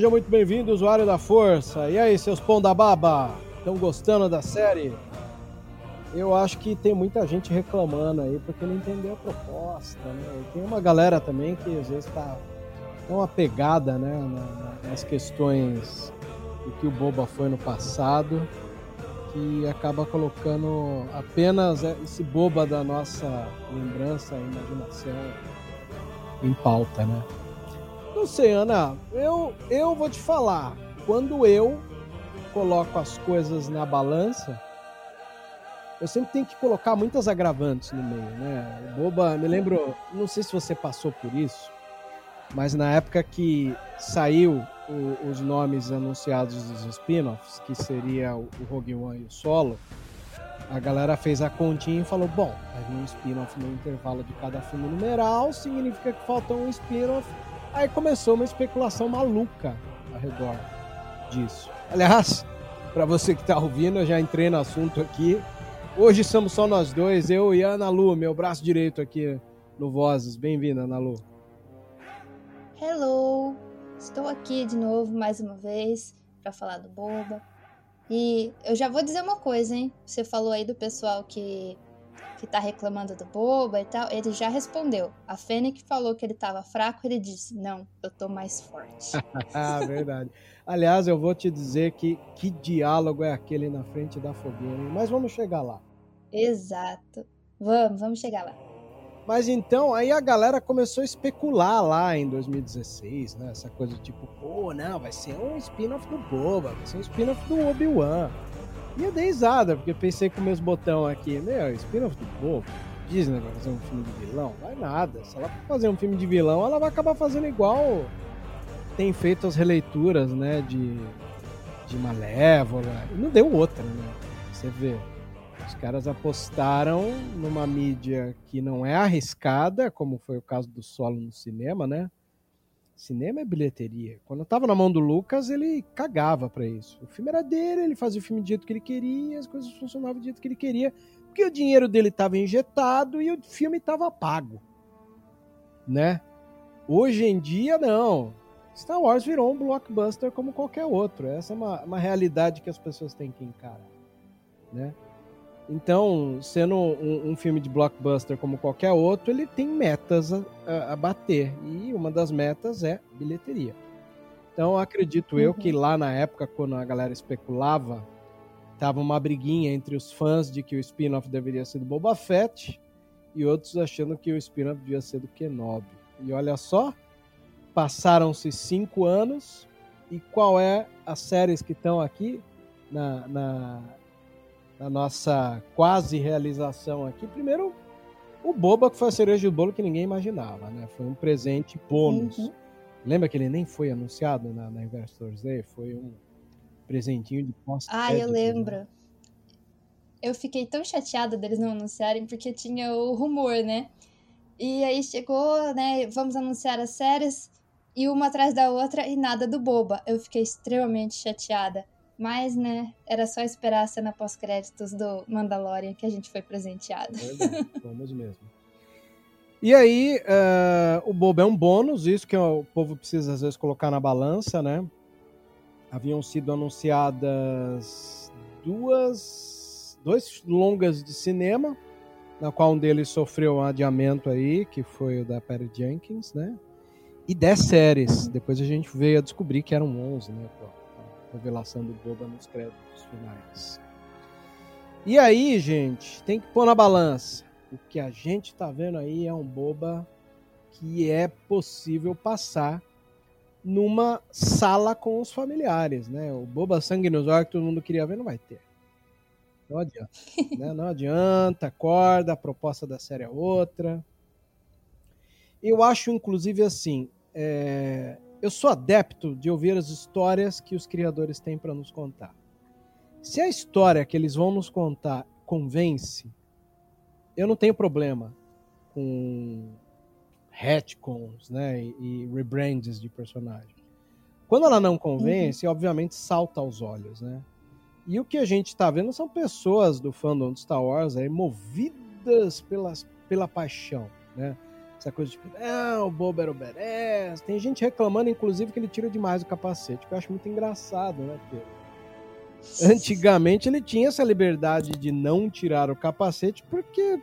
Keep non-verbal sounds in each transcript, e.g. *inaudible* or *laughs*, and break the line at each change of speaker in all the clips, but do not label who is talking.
Seja muito bem-vindo, usuário da Força. E aí, seus pão da baba? Estão gostando da série? Eu acho que tem muita gente reclamando aí porque não entendeu a proposta, né? E tem uma galera também que às vezes está tão apegada, né, nas questões do que o Boba foi no passado, que acaba colocando apenas esse boba da nossa lembrança e imaginação em pauta, né? Não sei, Ana. Eu, eu vou te falar. Quando eu coloco as coisas na balança, eu sempre tenho que colocar muitas agravantes no meio, né? Boba, me lembro, não sei se você passou por isso, mas na época que saiu o, os nomes anunciados dos spin-offs, que seria o, Rogue One e o Solo, a galera fez a continha e falou: bom, vai vir um spin-off no intervalo de cada filme numeral, significa que falta um spin-off Aí começou uma especulação maluca ao redor disso. Aliás, para você que está ouvindo, eu já entrei no assunto aqui. Hoje somos só nós dois, eu e a Ana Lu, meu braço direito aqui no Vozes. Bem-vinda, Ana Lu.
Hello! Estou aqui de novo mais uma vez para falar do Boba. E eu já vou dizer uma coisa, hein? Você falou aí do pessoal que que tá reclamando do boba e tal, ele já respondeu. A Fênix falou que ele tava fraco, ele disse: Não, eu tô mais forte. *laughs*
ah, verdade. Aliás, eu vou te dizer que que diálogo é aquele na frente da fogueira, mas vamos chegar lá.
Exato. Vamos, vamos chegar lá.
Mas então, aí a galera começou a especular lá em 2016, né? Essa coisa tipo, pô, não, vai ser um spin-off do Boba, vai ser um spin-off do Obi-Wan. E eu dei risada, porque pensei com meus botão aqui, meu, spin-off do povo, Disney vai fazer um filme de vilão? Vai nada. Se ela for fazer um filme de vilão, ela vai acabar fazendo igual tem feito as releituras, né, de, de Malévola. E não deu outra, né? Você vê. Os caras apostaram numa mídia que não é arriscada, como foi o caso do solo no cinema, né? Cinema é bilheteria. Quando eu tava na mão do Lucas, ele cagava para isso. O filme era dele, ele fazia o filme do jeito que ele queria, as coisas funcionavam do jeito que ele queria, porque o dinheiro dele estava injetado e o filme estava pago. Né? Hoje em dia, não. Star Wars virou um blockbuster como qualquer outro. Essa é uma, uma realidade que as pessoas têm que encarar. Né? Então, sendo um, um, filme de blockbuster como qualquer outro, ele tem metas a, a, a bater. E uma das metas é bilheteria. Então, acredito uhum. eu que lá na época, quando a galera especulava, tava uma briguinha entre os fãs de que o spin-off deveria ser do Boba Fett e outros achando que o spin-off devia ser do Kenobi. E olha só, passaram-se cinco anos e qual é as séries que estão aqui na, na na nossa quase realização aqui. Primeiro, o Boba, que foi a cereja do bolo que ninguém imaginava, né? Foi um presente bônus. Uhum. Lembra que ele nem foi anunciado na, na Investors Day? Foi um presentinho de pós
Ah, eu lembro. Né? Eu fiquei tão chateada deles não anunciarem, porque tinha o rumor, né? E aí chegou, né? Vamos anunciar as séries, e uma atrás da outra, e nada do boba. Eu fiquei extremamente chateada. Mas, né, era só esperar a cena pós-créditos do Mandalorian que a gente foi presenteado.
Verdade, vamos mesmo. E aí, uh, o Boba é um bônus, isso que o povo precisa às vezes colocar na balança, né? Haviam sido anunciadas duas, dois longas de cinema, na qual um deles sofreu um adiamento aí, que foi o da Perry Jenkins, né? E dez séries. Depois a gente veio a descobrir que eram 11, né? Revelação do Boba nos créditos finais. E aí, gente, tem que pôr na balança. O que a gente tá vendo aí é um Boba que é possível passar numa sala com os familiares, né? O Boba Sangue nos olhos que todo mundo queria ver não vai ter. Não adianta. né? Não adianta, acorda, a proposta da série é outra. Eu acho, inclusive, assim, é, eu sou adepto de ouvir as histórias que os criadores têm para nos contar. Se a história que eles vão nos contar convence, eu não tenho problema com retcons, né, e, rebrands de personagem. Quando ela não convence, uhum. obviamente salta aos olhos, né? E o que a gente está vendo são pessoas do fandom de Star Wars aí movidas pelas, pela paixão, né? Essa coisa tipo, não, o Boba era o badass. Tem gente reclamando, inclusive, que ele tira demais o capacete, que eu acho muito engraçado, né, Pedro? Antigamente ele tinha essa liberdade de não tirar o capacete porque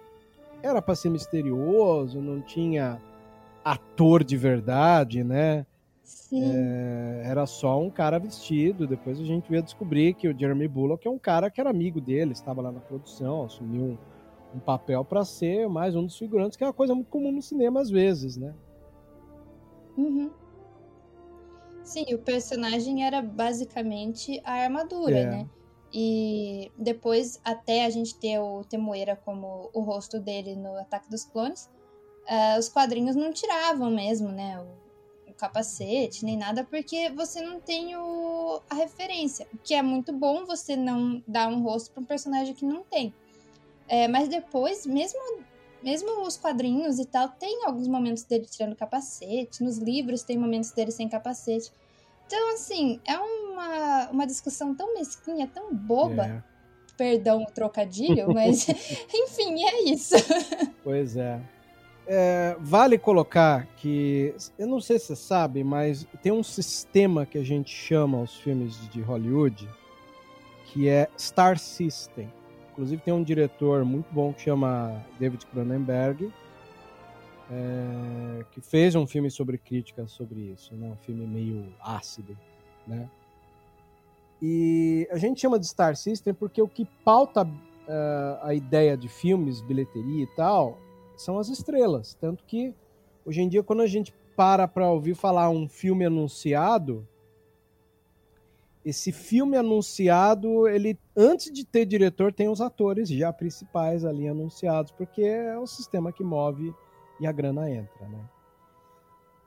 era para ser misterioso, não tinha ator de verdade, né? É, era só um cara vestido. Depois a gente veio descobrir que o Jeremy Bullock é um cara que era amigo dele, estava lá na produção, assumiu um, um papel para ser mais um dos figurantes, que é uma coisa muito comum no cinema às vezes, né?
Uhum. Sim, o personagem era basicamente a armadura, é. né? E depois, até a gente ter o Temoeira como o rosto dele no Ataque dos Clones, uh, os quadrinhos não tiravam mesmo, né? O, o, capacete, nem nada, porque você não tem o, a referência. O que é muito bom você não dar um rosto para um personagem que não tem. É, mas depois, mesmo, mesmo os quadrinhos e tal, tem alguns momentos dele tirando capacete. Nos livros tem momentos dele sem capacete. Então, assim, é uma, uma discussão tão mesquinha, tão boba. É. Perdão o trocadilho, *laughs* mas *laughs* enfim, é isso. *laughs*
Pois é. é. Vale colocar que, eu não sei se você sabe, mas tem um sistema que a gente chama os filmes de Hollywood, que é Star System. Inclusive tem um diretor muito bom que chama David Cronenberg, é, que fez um filme sobre crítica sobre isso, né? um filme meio ácido, né? E a gente chama de Star System porque o que pauta uh, a ideia de filmes, bilheteria e tal, são as estrelas. Tanto que hoje em dia, quando a gente para para ouvir falar um filme anunciado, esse filme anunciado, ele antes de ter diretor, tem os atores já principais ali anunciados, porque é o sistema que move e a grana entra, né?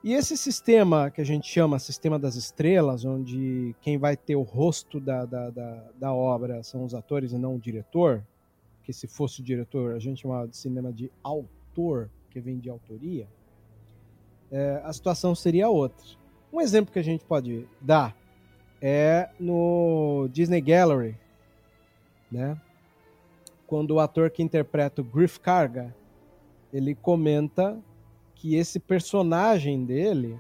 E esse sistema que a gente chama sistema das estrelas, onde quem vai ter o rosto da, da, da, da obra são os atores e não o diretor, que se fosse o diretor a gente chamava de cinema de autor, que vem de autoria, é, a situação seria outra. Um exemplo que a gente pode dar é no Disney Gallery, né? Quando o ator que interpreta o Griff Carga, ele comenta que esse personagem dele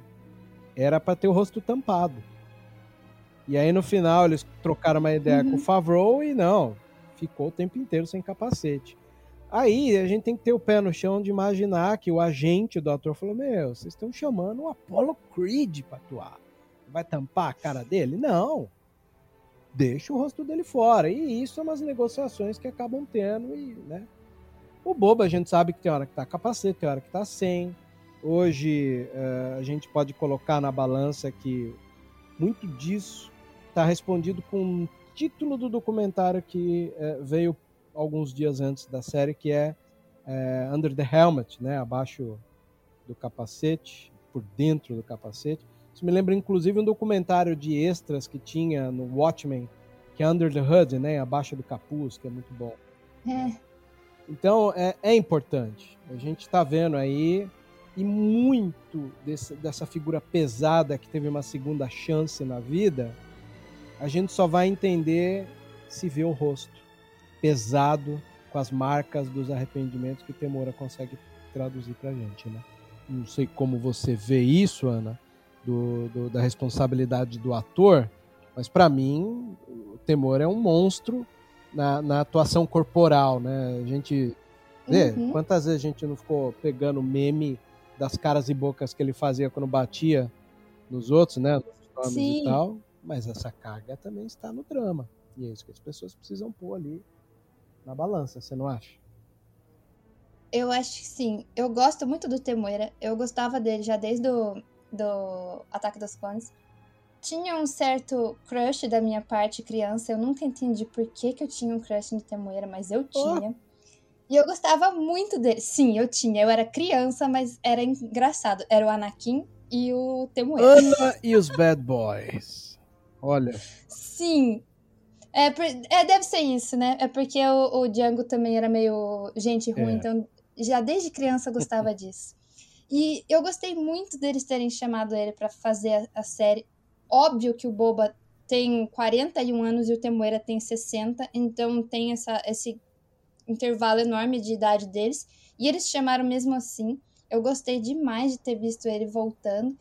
era para ter o rosto tampado. E aí no final eles trocaram uma ideia uhum. com o Favreau e não, ficou o tempo inteiro sem capacete. Aí a gente tem que ter o pé no chão de imaginar que o agente do ator falou: Meu, vocês estão chamando o Apollo Creed para atuar vai tampar a cara dele? Não. Deixa o rosto dele fora. E isso é umas negociações que acabam tendo. E, né? O bobo, a gente sabe que tem hora que tá capacete, tem hora que tá sem. Hoje uh, a gente pode colocar na balança que muito disso está respondido com um título do documentário que uh, veio alguns dias antes da série, que é uh, Under the Helmet, né? abaixo do capacete, por dentro do capacete Isso me lembra, inclusive, um documentário de extras que tinha no Watchmen, que é Under the Hood, né? Abaixo do capuz, que é muito bom.
É.
Então, é, é importante. A gente está vendo aí, e muito desse, dessa figura pesada que teve uma segunda chance na vida, a gente só vai entender se vê o rosto pesado com as marcas dos arrependimentos que Temora consegue traduzir pra gente, né? Não sei como você vê isso, Ana, do, do da responsabilidade do ator, mas para mim o Temor é um monstro na, na, atuação corporal, né? A gente vê uhum. quantas vezes a gente não ficou pegando meme das caras e bocas que ele fazia quando batia nos outros, né? Nos e tal. Mas essa carga também está no drama. E é isso que as pessoas precisam pôr ali na balança, você não acha?
Eu acho que sim. Eu gosto muito do Temoira. Eu gostava dele já desde o do Ataque dos Clones. Tinha um certo crush da minha parte criança. Eu nunca entendi por que, que eu tinha um crush no Temoira, mas eu tinha. Oh. E eu gostava muito dele. Sim, eu tinha. Eu era criança, mas era engraçado. Era o Anakin e o Temoira.
Ana e os Bad Boys. Olha.
Sim, é, é, deve ser isso, né? É porque o, o Django também era meio gente ruim, é. então já desde criança gostava disso. E eu gostei muito deles terem chamado ele para fazer a, a, série. Óbvio que o Boba tem 41 anos e o Temoeira tem 60, então tem essa, esse intervalo enorme de idade deles. E eles chamaram mesmo assim. Eu gostei demais de ter visto ele voltando.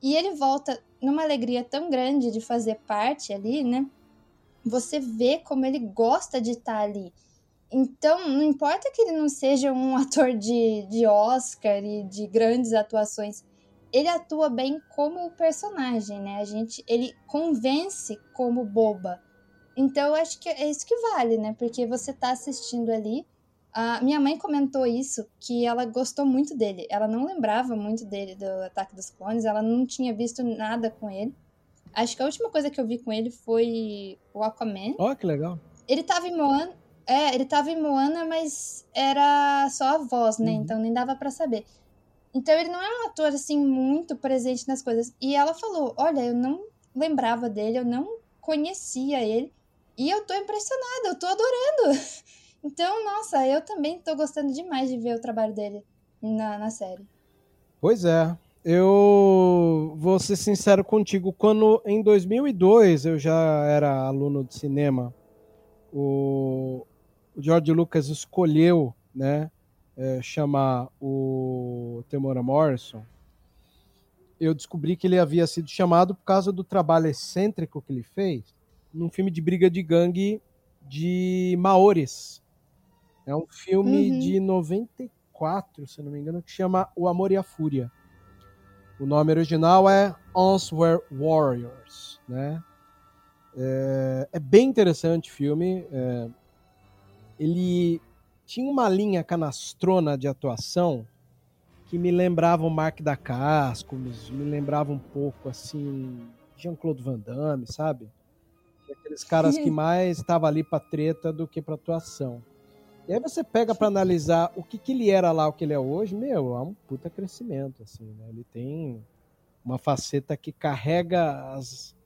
E ele volta numa alegria tão grande de fazer parte ali, né? você vê como ele gosta de estar tá ali. Então, não importa que ele não seja um *laughs* ator de, de Oscar e de grandes atuações, ele atua bem como personagem, né? A gente, ele convence como boba. Então, eu acho que é isso que vale, né? Porque você tá assistindo ali. A minha mãe comentou isso, que ela gostou muito dele. Ela não lembrava muito dele do Ataque dos Clones, ela não tinha visto nada com ele. Acho que a última coisa que eu vi com ele foi o Aquaman.
Ó, oh, que legal.
Ele tava em Moana. É, ele tava em Moana, mas era só a voz, né? Uhum. Então nem dava para saber. Então ele não é um ator, assim, muito presente nas coisas. E ela falou: Olha, eu não lembrava dele, eu não conhecia ele. E eu tô impressionada, eu tô adorando. *laughs* Então, nossa, eu também tô gostando demais de ver o trabalho dele na, na série.
Pois é. Eu vou ser sincero contigo, quando em 2002 eu já era aluno de cinema, o, o George Lucas escolheu, né, é, chamar o Temora Morrison. Eu descobri que ele havia sido chamado por causa do trabalho excêntrico que ele fez num filme de briga de gangue de Maores. É um filme uhum. de 94, se não me engano, que chama O Amor e a Fúria. O nome original é Ons Were Warriors, né? É, é, bem interessante o filme. É, ele tinha uma linha canastrona de atuação que me lembrava o Mark da Casco, me, lembrava um pouco assim Jean-Claude Van Damme, sabe? Aqueles caras que mais estavam ali para treta do que para atuação. E aí você pega para analisar o que, que ele era lá, o que ele é hoje, meu, é um puta crescimento, assim, né? Ele tem uma faceta que carrega as,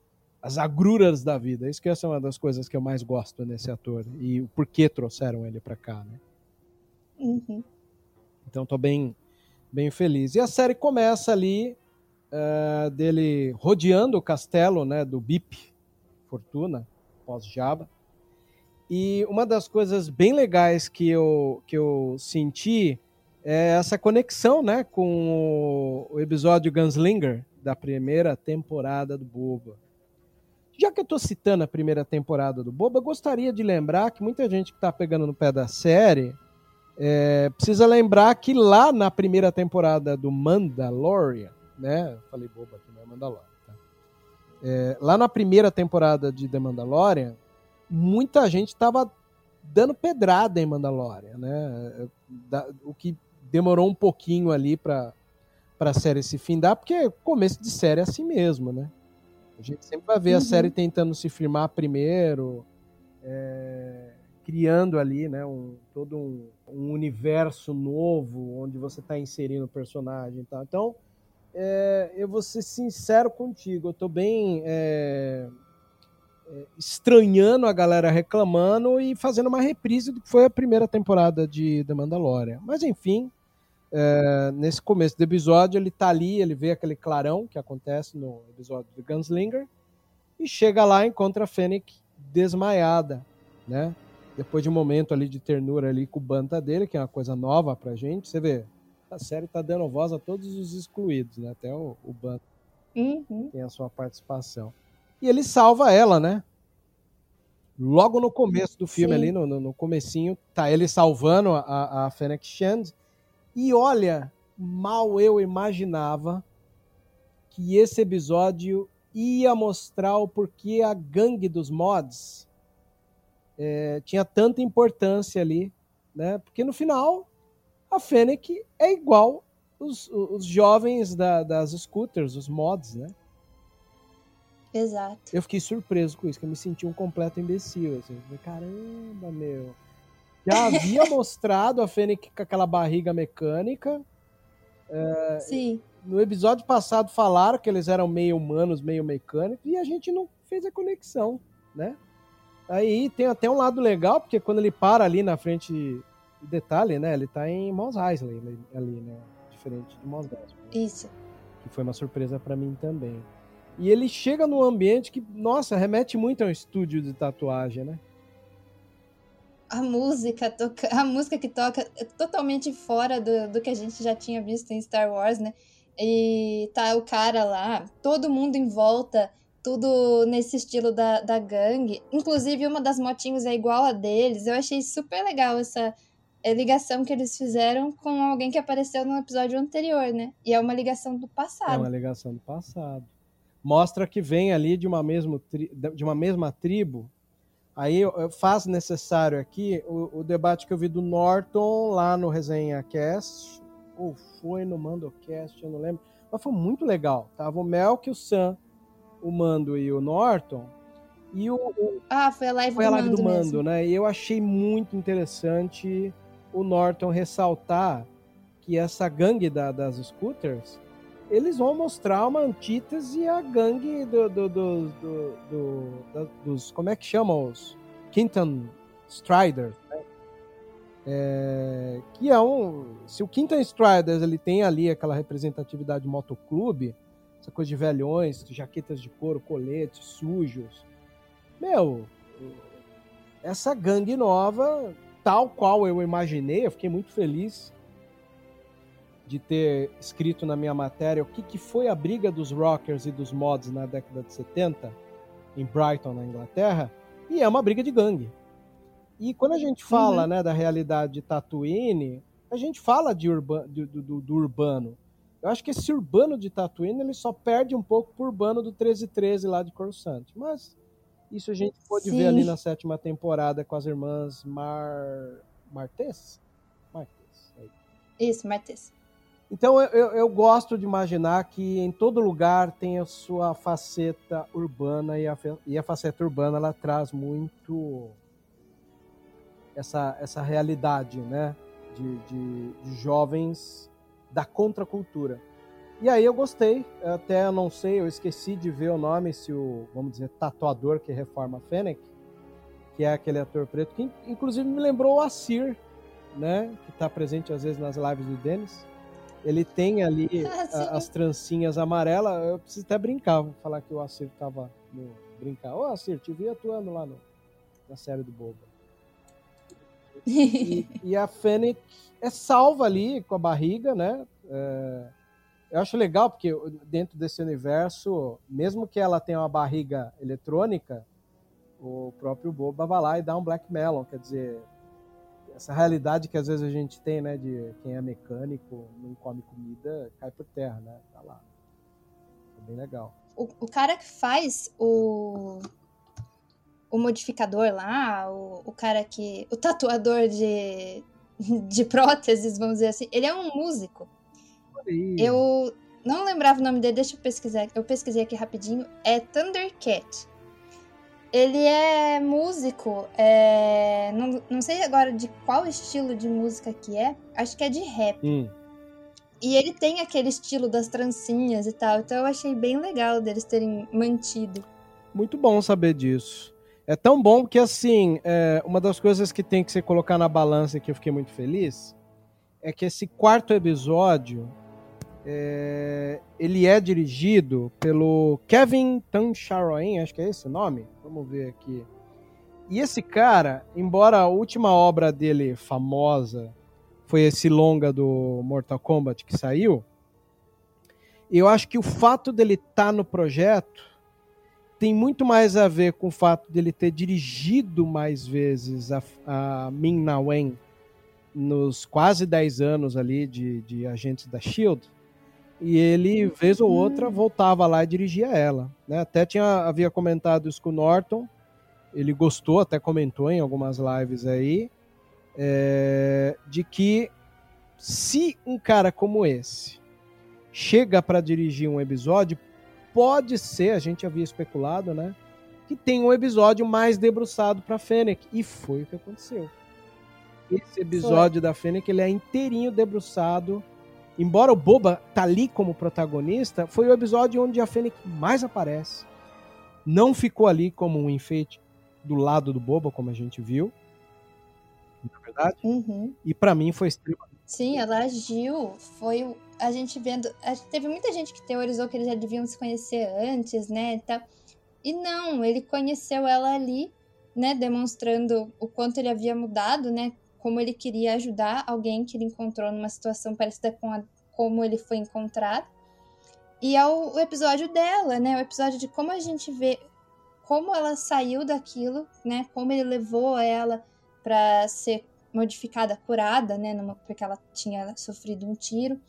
as agruras da vida. Isso que essa é uma das coisas que eu mais gosto nesse ator. E o porquê trouxeram ele para cá, né?
Uhum.
Então tô bem, bem feliz. E a série começa ali uh, dele rodeando o castelo, né, do Bip Fortuna, pós-Jabba. E uma das coisas bem legais que eu, que eu senti é essa conexão né, com o episódio Gunslinger da primeira temporada do Boba. Já que eu estou citando a primeira temporada do Boba, gostaria de lembrar que muita gente que está pegando no pé da série é, precisa lembrar que lá na primeira temporada do Mandalorian, né? Falei Boba aqui, não é Mandalorian. Tá? É, lá na primeira temporada de The Mandalorian, muita gente estava dando pedrada em Mandalorian, né? Da, o que demorou um pouquinho ali para a série se findar, porque começo de série é assim mesmo, né? A gente sempre vai ver uhum. a série tentando se firmar primeiro, é, criando ali, né, um, todo um, um universo novo onde você está inserindo o personagem e tal. Então, é, eu vou ser sincero contigo, eu tô bem é, é, estranhando a galera reclamando e fazendo uma reprise do que foi a primeira temporada de The Mandalorian. Mas enfim, é, nesse começo do episódio ele tá ali, ele vê aquele clarão que acontece no episódio do Gunslinger e chega lá e encontra a Fennec desmaiada, né? Depois de um momento ali de ternura ali com o banta dele, que é uma coisa nova pra gente, você vê, a série tá dando voz a todos os excluídos, né? Até o, o banta
Uhum.
tem a sua participação. E ele salva ela, né? Logo no começo do filme
Sim.
ali, no, no, no comecinho, tá ele salvando a, a Fennec Shand. E olha, mal eu imaginava que esse episódio ia mostrar o porquê a gangue dos mods é, tinha tanta importância ali, né? Porque no final a Fennec é igual os, os jovens da- das scooters, os mods, né?
Exato.
Eu fiquei surpreso com isso, que eu me senti um completo imbecil. Assim. Caramba, meu. Já havia mostrado a Fennec com aquela barriga mecânica.
Sim.
No episódio passado falaram que eles eram meio humanos, meio mecânicos, e a gente não fez a conexão, né? Aí tem até um lado legal, porque quando ele para ali na frente, detalhe, né? Ele tá em Mos Eisley ali, né? Diferente de Mos Eisley
Isso.
que foi uma surpresa pra mim também. E ele chega num ambiente que, nossa, remete muito a um estúdio de tatuagem, né?
A música, toca... a música que toca é totalmente fora do, do que a gente já tinha visto em Star Wars, né? E tá o cara lá, todo mundo em volta, tudo nesse estilo da, da gangue. Inclusive, uma das motinhos é igual a deles. Eu achei super legal essa eh, ligação que eles fizeram com alguém que apareceu no episódio anterior, né? E é uma ligação do
É
passado.
uma ligação do passado. Mostra que vem ali de uma, mesmo de uma mesma tribo. Aí faço necessário aqui o, o debate que eu vi do Norton lá no Resenha Cast, ou foi no Mandocast, eu não lembro. Mas foi muito legal. Tava o Melk, o Sam, o Mando e o Norton. E o, o-
Ah, foi a live
foi
do
a live
Mando
do Mando,
mesmo.
né? E eu achei muito interessante o Norton ressaltar que essa gangue da- das scooters, eles vão mostrar uma antítese à gangue do, do- do- do- dos. Como é que chamam os? Quinton Striders, né? É, que é um. Se o Quinton Striders ele tem ali aquela representatividade de motoclube, essa coisa de velhões, jaquetas de couro, coletes sujos. Meu, essa gangue nova, tal qual eu imaginei, eu fiquei muito feliz de ter escrito na minha matéria o que, que foi a briga dos rockers e dos mods na década de 70 em Brighton, na Inglaterra, e é uma briga de gangue. E quando a gente fala né, da realidade de Tatooine, a gente fala de urba, do, do- do urbano. Eu acho que esse urbano de Tatooine ele só perde um pouco pro urbano do 1313 lá de Coruscant. Mas isso a gente pode
Sim.
ver ali na sétima temporada com as irmãs Mar... Martes? Martes. é isso.
Isso, Martes.
Então eu, eu, gosto de imaginar que em todo lugar tem a sua faceta urbana e a, e a faceta urbana ela traz muito essa, essa realidade, né? De, de, de jovens da contracultura. E aí eu gostei, até eu não sei, eu esqueci de ver o nome, se o, vamos dizer, tatuador que reforma Fennec, que é aquele ator preto, que in- inclusive me lembrou o Assir, né? Que está presente às vezes nas lives do Denis. Ele tem ali *laughs*
Ah,
a- as trancinhas amarelas. Eu preciso até brincar, vou falar que o Assir tava no. Brincar. Ô, Assir, te vi atuando lá no, na série do Boba. E, *laughs* e a Fennec é salva ali com a barriga, né? É, eu acho legal porque dentro desse universo, mesmo que ela tenha uma barriga eletrônica, o próprio Boba vai lá e dá um Black Melon, quer dizer, essa realidade que às vezes a gente tem, né, de quem é mecânico, não come comida, cai por terra, né? Tá lá. É bem legal.
o, o cara que faz o, o modificador lá, o, o cara que. O tatuador de, *laughs* de próteses, vamos dizer assim, ele é um músico. Eu não lembrava o nome dele, deixa eu pesquisar. Eu pesquisei aqui rapidinho. É Thundercat. Ele é músico, é, não, não sei agora de qual estilo de música que é, acho que é de rap.
Hum,
E ele tem aquele estilo das trancinhas e tal, então eu achei bem legal deles terem mantido.
Muito bom saber disso. É tão bom que, assim, é, uma das coisas que tem que se colocar na balança que eu fiquei muito feliz é que esse quarto episódio é, ele é dirigido pelo Kevin Tancharoen, acho que é esse o nome. Vamos ver aqui. E esse cara, embora a última obra dele famosa foi esse longa do Mortal Kombat que saiu, eu acho que o fato dele estar tá no projeto tem muito mais a ver com o fato dele ter dirigido mais vezes a, a Min Na Wen nos quase 10 anos ali de, de Agentes da SHIELD, e ele, vez ou outra, voltava lá e dirigia ela. Né? Até tinha, havia comentado isso com o Norton, ele gostou, até comentou em algumas lives aí, é, de que se um cara como esse chega para dirigir um episódio, pode ser, a gente havia especulado, né? Que tem um episódio mais debruçado para Fennec. E foi o que aconteceu. Esse episódio foi. da Fennec ele é inteirinho debruçado. Embora o Boba tá ali como protagonista, foi o episódio onde a Fennec mais aparece. Não ficou ali como um enfeite do lado do Boba, como a gente viu. Na verdade.
Uhum.
E para mim foi extremamente.
Sim, ela agiu. Foi a gente vendo. Teve muita gente que teorizou que eles já deviam se conhecer antes, né? E, tal. e não, ele conheceu ela ali, né? Demonstrando o quanto ele havia mudado, né? Como ele queria ajudar alguém que ele encontrou numa situação parecida com a, como ele foi encontrado. E é o, o episódio dela, né? O episódio de como a gente vê como ela saiu daquilo, né? Como ele levou ela para ser modificada, curada, né? Numa, porque ela tinha sofrido um tiro.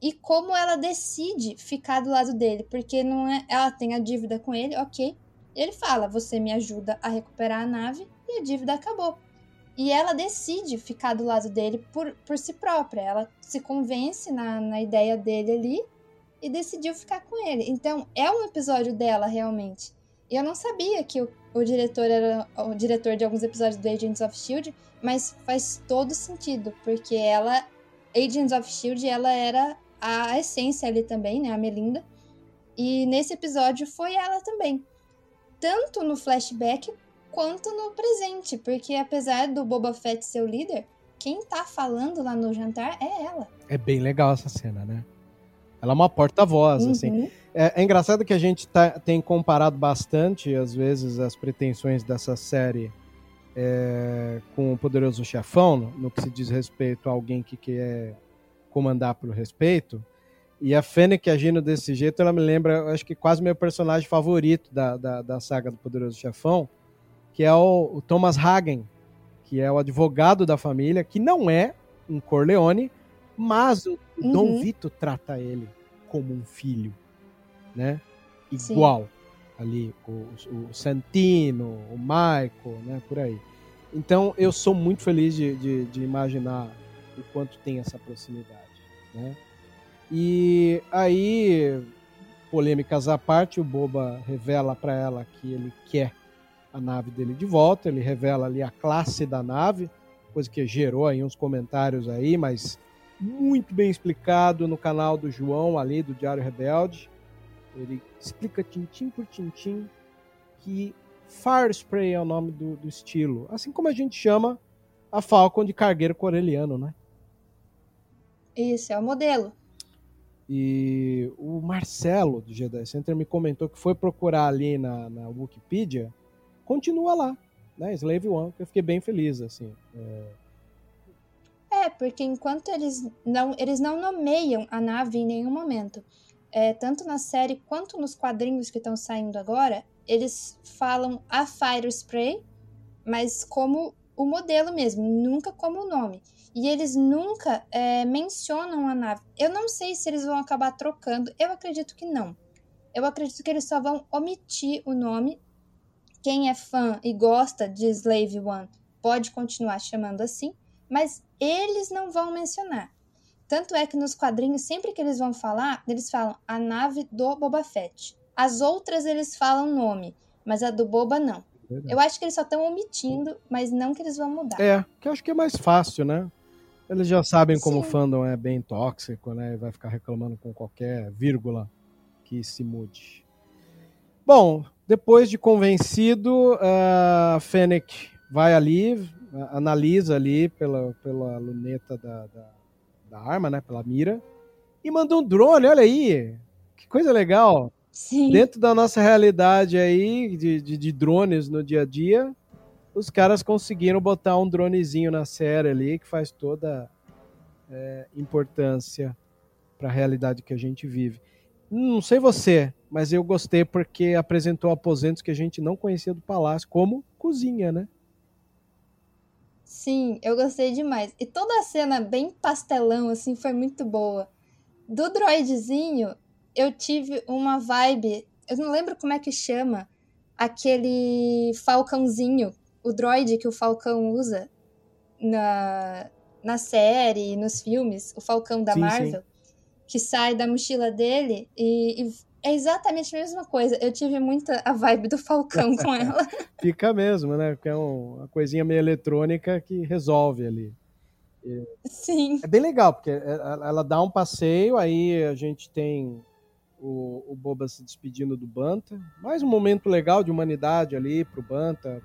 E como ela decide ficar do lado dele, porque não é, ela tem a dívida com ele, ok. Ele fala: "Você me ajuda a recuperar a nave" e a dívida acabou. E ela decide ficar do lado dele por, por si própria. Ela se convence na, na ideia dele ali e decidiu ficar com ele. Então, é um episódio dela realmente. E eu não sabia que o, o diretor era o diretor de alguns episódios do Agents of Shield, mas faz todo sentido, porque ela, Agents of Shield, ela era a essência ali também, né, a Melinda. E nesse episódio foi ela também. Tanto no flashback quanto no presente, porque apesar do Boba Fett ser o líder, quem tá falando lá no jantar é ela.
É bem legal essa cena, né? Ela é uma porta-voz, assim. uhum. assim. É, é, engraçado que a gente tá, tem comparado bastante, às vezes, as pretensões dessa série é, com o Poderoso Chefão, no, no, que se diz respeito a alguém que quer comandar por respeito. E a Fennec agindo desse jeito, ela me lembra, acho que quase meu personagem favorito da, da, da saga do Poderoso Chefão, que é o, o, Thomas Hagen, que é o advogado da família, que não é um Corleone, mas o, uhum. Dom Vito trata ele como um filho né? Igual. Sim. Ali, o, o, Santino, o Michael, né? Por aí. Então, eu sou muito feliz de, de, de imaginar o quanto tem essa proximidade, né? E aí, polêmicas à parte, o Boba revela para ela que ele quer a nave dele de volta, ele revela ali a classe da nave, coisa que gerou aí uns comentários aí, mas muito bem explicado no canal do João ali, do Diário Rebelde. Ele explica tintim por tintim que Fire Spray é o nome do, do estilo. Assim como a gente chama a Falcon de cargueiro coreliano, né?
Isso, é o modelo.
E o Marcelo do Jedi Center me comentou que foi procurar ali na, na Wikipedia, continua lá, né? Slave One, que eu fiquei bem feliz, assim. É...
é, porque enquanto eles não, eles não nomeiam a nave em nenhum momento é, tanto na série quanto nos quadrinhos que estão saindo agora, eles falam a Fire Spray, mas como o modelo mesmo, nunca como o nome. E eles nunca é, mencionam a nave. Eu não sei se eles vão acabar trocando, eu acredito que não. Eu acredito que eles só vão omitir o nome. Quem é fã e gosta de Slave One pode continuar chamando assim, mas eles não vão mencionar. Tanto é que nos quadrinhos, sempre que eles vão falar, eles falam a nave do Boba Fett. As outras eles falam nome, mas a do Boba não. Eu acho que eles só estão omitindo, mas não que eles vão mudar.
É, que eu acho que é mais fácil, né? Eles já sabem como o fandom é bem tóxico, né? Vai ficar reclamando com qualquer vírgula que se mude. Bom, depois de convencido, a uh, Fennec vai ali, analisa ali pela, pela luneta da, da, da, arma, né? Pela mira, e manda um drone, olha aí! Que coisa legal!
Sim.
Dentro da nossa realidade aí, de, de, de drones no dia a dia, os caras conseguiram botar um dronezinho na série ali que faz toda é, importância para a realidade que a gente vive. Não sei você, mas eu gostei porque apresentou aposentos que a gente não conhecia do palácio, como cozinha, né?
Sim, eu gostei demais. E toda a cena bem pastelão, assim, foi muito boa. Do droidzinho, eu tive uma vibe. Eu não lembro como é que chama. Aquele falcãozinho o droid que o Falcão usa na, na série, nos filmes, o Falcão da sim, Marvel, sim. Que sai da mochila dele e, e, é exatamente a mesma coisa. Eu tive muita a vibe do Falcão com *laughs* ela.
Fica mesmo, né? Porque é uma coisinha meio eletrônica que resolve ali.
E sim.
É bem legal, porque é, ela dá um passeio, aí a gente tem o, o Boba se despedindo do Banta. Mais um momento legal de humanidade ali pro Banta,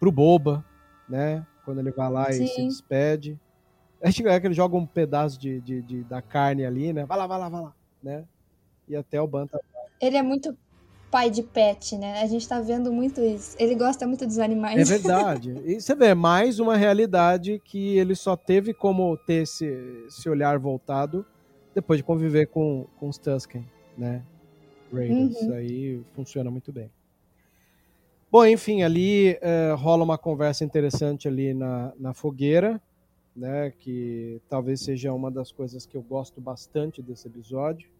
pro Boba, né? Quando ele vai lá Sim. e se despede. Acho que ele joga um pedaço de, de, de, da carne ali, né? Vai lá, vai lá, vai lá, né? E até o Banta.
Ele é muito pai de pet, né? A gente tá vendo muito isso. Ele gosta muito dos animais.
É verdade. E você vê, mais uma realidade que ele só teve como ter esse, esse olhar voltado depois de conviver com, com os Tusken, né? Raiders. Uhum. Aí funciona muito bem. Bom, enfim, ali é, rola uma conversa interessante ali na, na fogueira, né? Que talvez seja uma das coisas que eu gosto bastante desse episódio.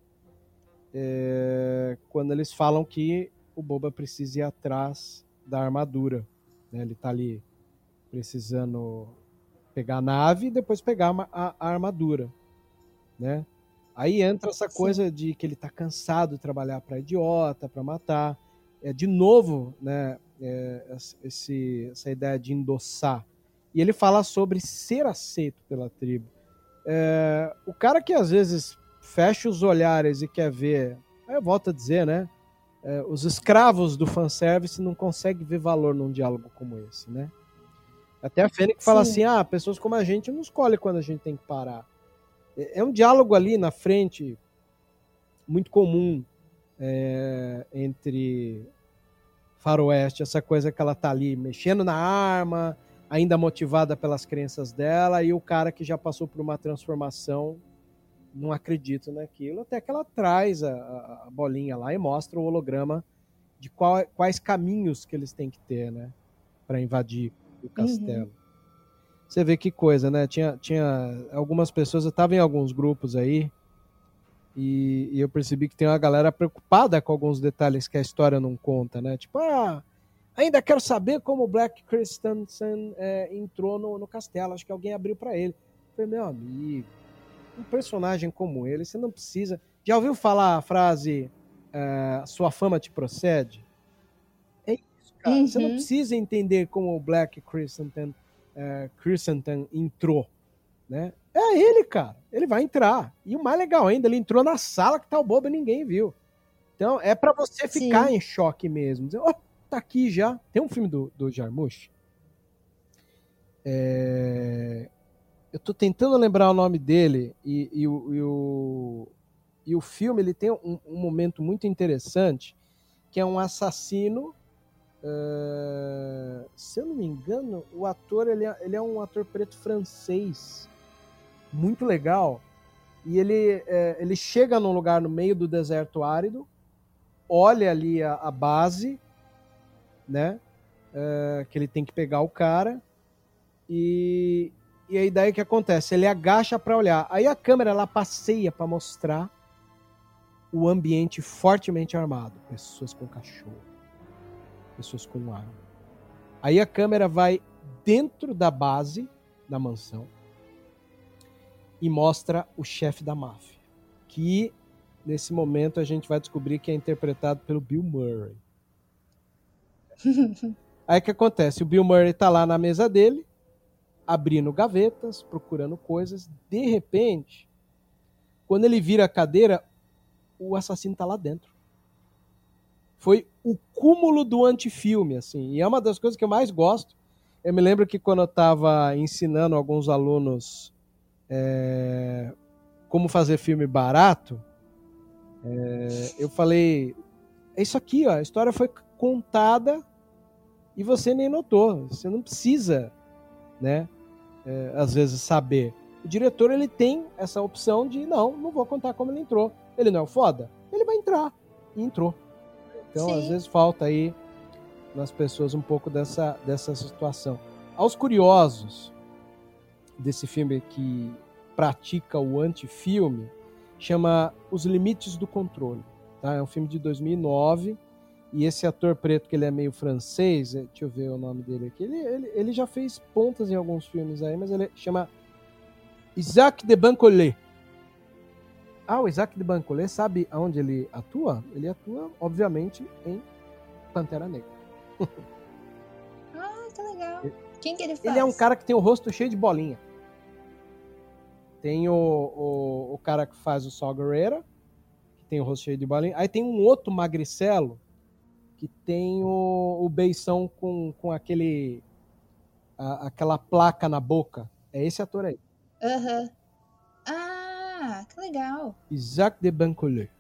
É, quando eles falam que o Boba precisa ir atrás da armadura. Né? Ele está ali precisando pegar a nave e depois pegar a, a armadura. Né? Aí entra essa coisa Sim. de que ele está cansado de trabalhar para idiota, para matar é, de novo, né, é, esse, essa ideia de endossar. E ele fala sobre ser aceito pela tribo. É, o cara que às vezes fecha os olhares e quer ver, eu volto a dizer, né? É, os escravos do fanservice não conseguem ver valor num diálogo como esse, né? Até a Fênix fala assim: ah, pessoas como a gente não escolhe quando a gente tem que parar. É, é um diálogo ali na frente muito comum é, entre faroeste, essa coisa que ela tá ali mexendo na arma, ainda motivada pelas crenças dela, e o cara que já passou por uma transformação não acredita naquilo, até que ela traz a, a bolinha lá e mostra o holograma de qual, quais caminhos que eles têm que ter, né, para invadir o uhum. castelo. Uhum. Você vê que coisa, né? Tinha, tinha algumas pessoas, eu estava em alguns grupos aí, e, e, eu percebi que tem uma galera preocupada com alguns detalhes que a história não conta, né? Tipo, ah, ainda quero saber como o Black Christensen é, entrou no, no castelo. Acho que alguém abriu para ele. Eu falei, meu amigo, um personagem como ele, você não precisa. Já ouviu falar a frase uh, sua fama te procede? É isso, cara. Uhum. Você não uhum. precisa entender como o Black Christensen, uh, Christensen entrou, né? É ele, cara. Ele vai entrar. E o mais legal ainda, ele entrou na sala que tá o bobo e ninguém viu. Então é para você ficar Sim. em choque mesmo. Dizer, oh, tá aqui já. Tem um filme do, do Jarmusch. É... Eu tô tentando lembrar o nome dele e, e, e, o, e o filme ele tem um, um, momento muito interessante que é um assassino. Uh... se eu não me engano, o ator ele é, ele é um ator preto francês muito legal. E ele, é, ele chega num lugar no meio do deserto árido, olha ali a, a base, né? É, que ele tem que pegar o cara. E, e aí daí que acontece? Ele agacha para olhar. Aí a câmera ela passeia para mostrar o ambiente fortemente armado. Pessoas com cachorro. Pessoas com arma. Aí a câmera vai dentro da base da mansão e mostra o chefe da máfia, que nesse momento a gente vai descobrir que é interpretado pelo Bill Murray. Aí o que acontece? O Bill Murray tá lá na mesa dele, abrindo gavetas, procurando coisas. De repente, quando ele vira a cadeira, o assassino está lá dentro. Foi o cúmulo do antifilme, assim. E é uma das coisas que eu mais gosto. Eu me lembro que quando eu estava ensinando alguns alunos é, como fazer filme barato, é, eu falei: é isso aqui, ó, a história foi contada e você nem notou. Você não precisa, né? É, às vezes saber. O diretor ele tem essa opção de não, não vou contar como ele entrou. Ele não é o foda, ele vai entrar e entrou. Então Sim. às vezes falta aí nas pessoas um pouco dessa dessa situação. Aos curiosos desse filme que pratica o antifilme, chama Os Limites do Controle. Tá? É um filme de 2009 e esse ator preto, que ele é meio francês, é, deixa eu ver o nome dele aqui, ele, ele, ele já fez pontas em alguns filmes aí, mas ele chama Isaac de Bancolé. Ah, o Isaac de Bancolé, sabe aonde ele atua? Ele atua, obviamente, em Pantera Negra. *laughs*
ah, que legal. Quem que ele faz?
Ele é um cara que tem o rosto cheio de bolinha. Tem o, o, o cara que faz o Saw Gerrera, que tem o rosto cheio de bolinha. Aí tem um outro magricelo, que tem o, o beição com, com aquele a, aquela placa na boca. É esse ator aí.
Aham. Uhum. Ah, que legal.
Isaac de Bancolé,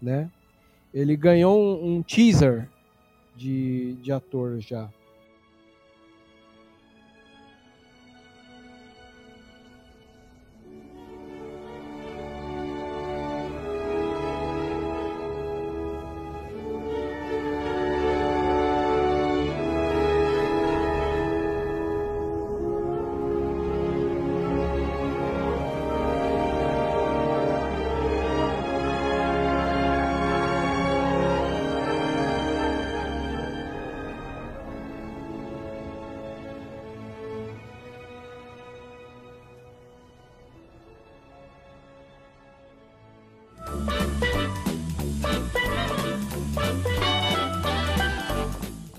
né? Ele ganhou um, um teaser de, de ator já.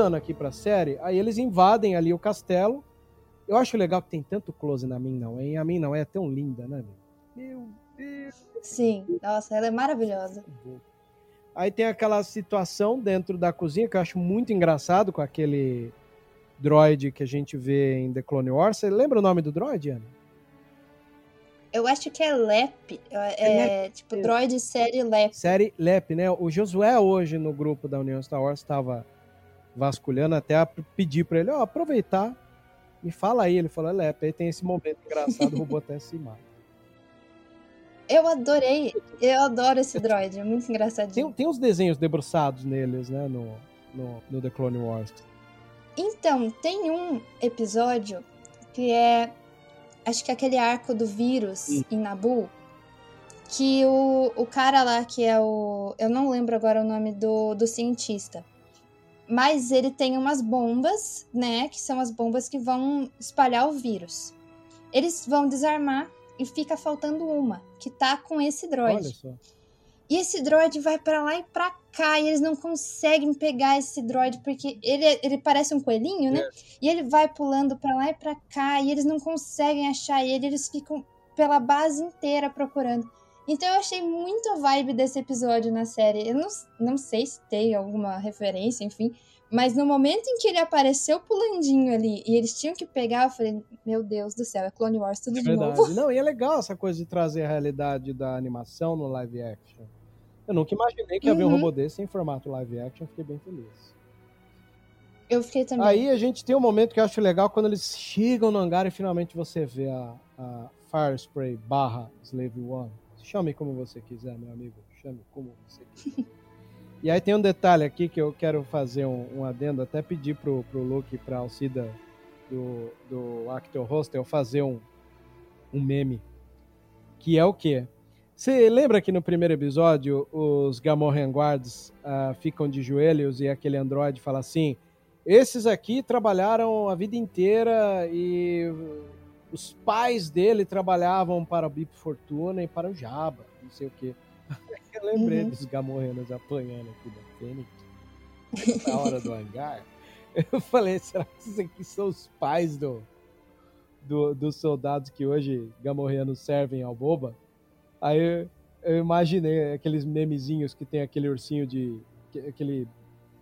Voltando aqui pra série, aí eles invadem ali o castelo. Eu acho legal que tem tanto close na mim não, hein? A mim não é tão linda, né? Meu
Deus. Sim, nossa, ela é maravilhosa.
Aí tem aquela situação dentro da cozinha que eu acho muito engraçado com aquele droid que a gente vê em The Clone Wars. Você lembra o nome do droid, Ana?
Eu acho que é LEP. É, é tipo droid série LEP.
Série LEP, né? O Josué hoje no grupo da União Star Wars estava vasculhando até pedir para ele, ó, oh, aproveitar, me fala aí. Ele falou, Lepe, aí tem esse momento engraçado, o robô até se mata.
Eu adorei, eu adoro esse droid, é muito engraçadinho.
Tem, tem os desenhos debruçados neles, né, no, no, no The Clone Wars.
Então, tem um episódio que é, acho que é aquele arco do vírus Sim. em Nabu, que o, o cara lá que é o, eu não lembro agora o nome do, do cientista, mas ele tem umas bombas, né? Que são as bombas que vão espalhar o vírus. Eles vão desarmar e fica faltando uma, que tá com esse droid. E esse droid vai para lá e pra cá, e eles não conseguem pegar esse droid, porque ele, é, ele parece um coelhinho, né? É. E ele vai pulando para lá e pra cá, e eles não conseguem achar ele, eles ficam pela base inteira procurando. Então eu achei muito a vibe desse episódio na série. Eu não, não sei se tem alguma referência, enfim. Mas no momento em que ele apareceu pulandinho ali e eles tinham que pegar, eu falei, meu Deus do céu, é Clone Wars tudo é de verdade. novo. *laughs*
Não, e é legal essa coisa de trazer a realidade da animação no live action. Eu nunca imaginei que havia uhum. um robô desse em formato live action, fiquei bem feliz.
Eu fiquei também.
Aí a gente tem um momento que eu acho legal quando eles chegam no hangar e finalmente você vê a, a Fire Spray barra Slave One Chame como você quiser, meu amigo. Chame como você quiser. e aí tem um detalhe aqui que eu quero fazer um, um adendo, até pedir pro, pro Luke e pra Alcida do, do Actor Hostel fazer um, um meme. Que é o quê? Você lembra que no primeiro episódio os Gamorrean Guards uh, ficam de joelhos e aquele androide fala assim: esses aqui trabalharam a vida inteira e os pais dele trabalhavam para o Bip Fortuna e para o Jabba, não sei o quê. *laughs* Eu lembrei uhum. dos gamorrenos apanhando aqui da Fênix, *laughs* na hora do hangar. Eu falei, será que esses aqui são os pais do, do, dos soldados que hoje gamorreanos servem ao Boba? Aí eu, eu imaginei aqueles memezinhos que tem aquele ursinho de... aquele,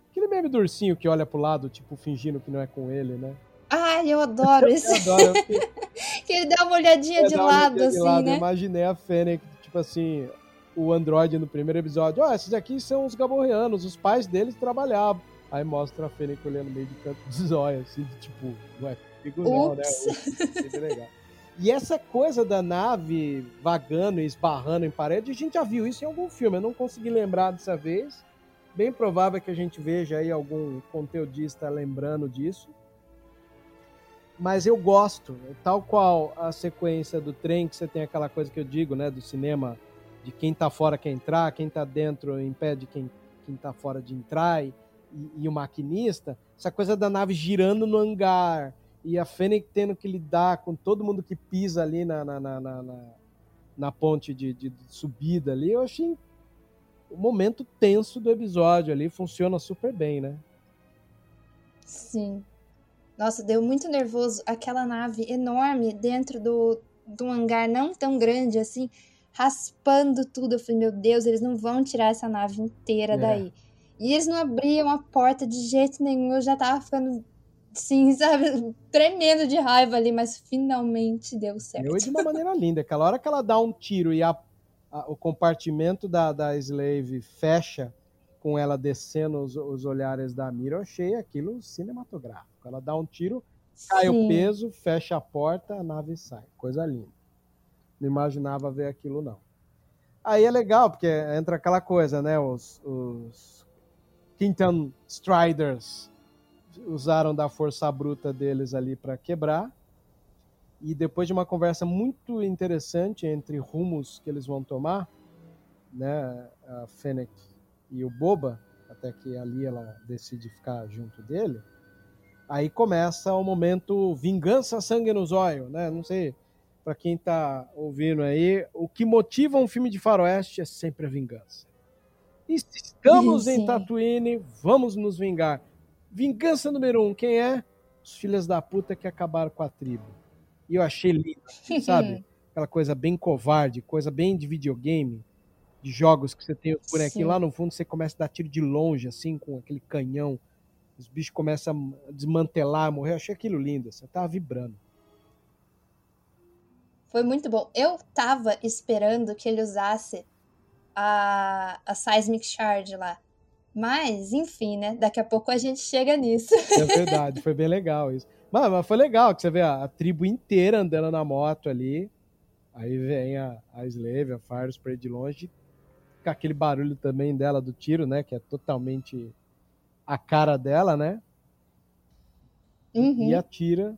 aquele meme do ursinho que olha pro lado, tipo, fingindo que não é com ele, né?
Ai, eu adoro isso. eu adoro. *laughs* que ele dá uma olhadinha de lado, olhadinha assim, de lado. né? Eu
imaginei a Fennec, tipo assim, o Android no primeiro episódio. Ó, oh, esses aqui são os gaborreanos, os pais deles trabalhavam. Aí mostra a Fennec olhando meio de canto dos olhos, assim, tipo, não é comigo não, né? Ups. legal. E essa coisa da nave vagando e esbarrando em parede, a gente já viu isso em algum filme. Eu não consegui lembrar dessa vez. Bem provável que a gente veja aí algum conteudista lembrando disso mas eu gosto, tal qual a sequência do trem, que você tem aquela coisa que eu digo, né, do cinema, de quem tá fora quer entrar, quem tá dentro impede quem, quem tá fora de entrar, e, e o maquinista, essa coisa da nave girando no hangar, e a Fennec tendo que lidar com todo mundo que pisa ali na, na, na, na, na ponte de, de, de subida ali, eu achei o momento tenso do episódio ali, funciona super bem, né?
Sim. Nossa, deu muito nervoso aquela nave enorme dentro do, do hangar não tão grande assim, raspando tudo. Eu falei, meu Deus, eles não vão tirar essa nave inteira é. daí. E eles não abriam a porta de jeito nenhum. Eu já tava ficando, sim, *laughs* sabe, tremendo de raiva ali, mas finalmente deu certo.
Deu de uma maneira linda. Aquela hora que ela dá um tiro e a, a, o compartimento da, da Slave fecha com ela descendo os, os olhares da Mira, eu achei aquilo cinematográfico. Ela dá um tiro, cai Sim. o peso, fecha a porta, a nave sai. Coisa linda. Não imaginava ver aquilo, não. Aí é legal, porque entra aquela coisa, né? Os, os Quinton Striders usaram da força bruta deles ali para quebrar. E depois de uma conversa muito interessante entre rumos que eles vão tomar, né? A Fennec e o Boba, até que ali ela decide ficar junto dele, aí começa o momento vingança sangue nos olhos, né? Não sei, para quem tá ouvindo aí, o que motiva um filme de faroeste é sempre a vingança. E estamos sim, sim. em Tatooine, vamos nos vingar. Vingança número um, quem é? Os filhos da puta que acabaram com a tribo. E eu achei lindo, *laughs* sabe? Aquela coisa bem covarde, coisa bem de videogame de jogos que você tem o bonequinho lá no fundo, você começa a dar tiro de longe, assim, com aquele canhão. Os bichos começam a desmantelar, morrer. Eu achei aquilo lindo, você tava vibrando.
Foi muito bom. Eu tava esperando que ele usasse a, a Seismic Shard lá. Mas, enfim, né? Daqui a pouco a gente chega nisso.
É verdade, foi bem legal isso. Mas, mas foi legal que você vê a, a tribo inteira andando na moto ali. Aí vem a, a Slave, a Fire Spray de longe, com aquele barulho também dela do tiro, né? Que é totalmente a cara dela, né? Uhum. E atira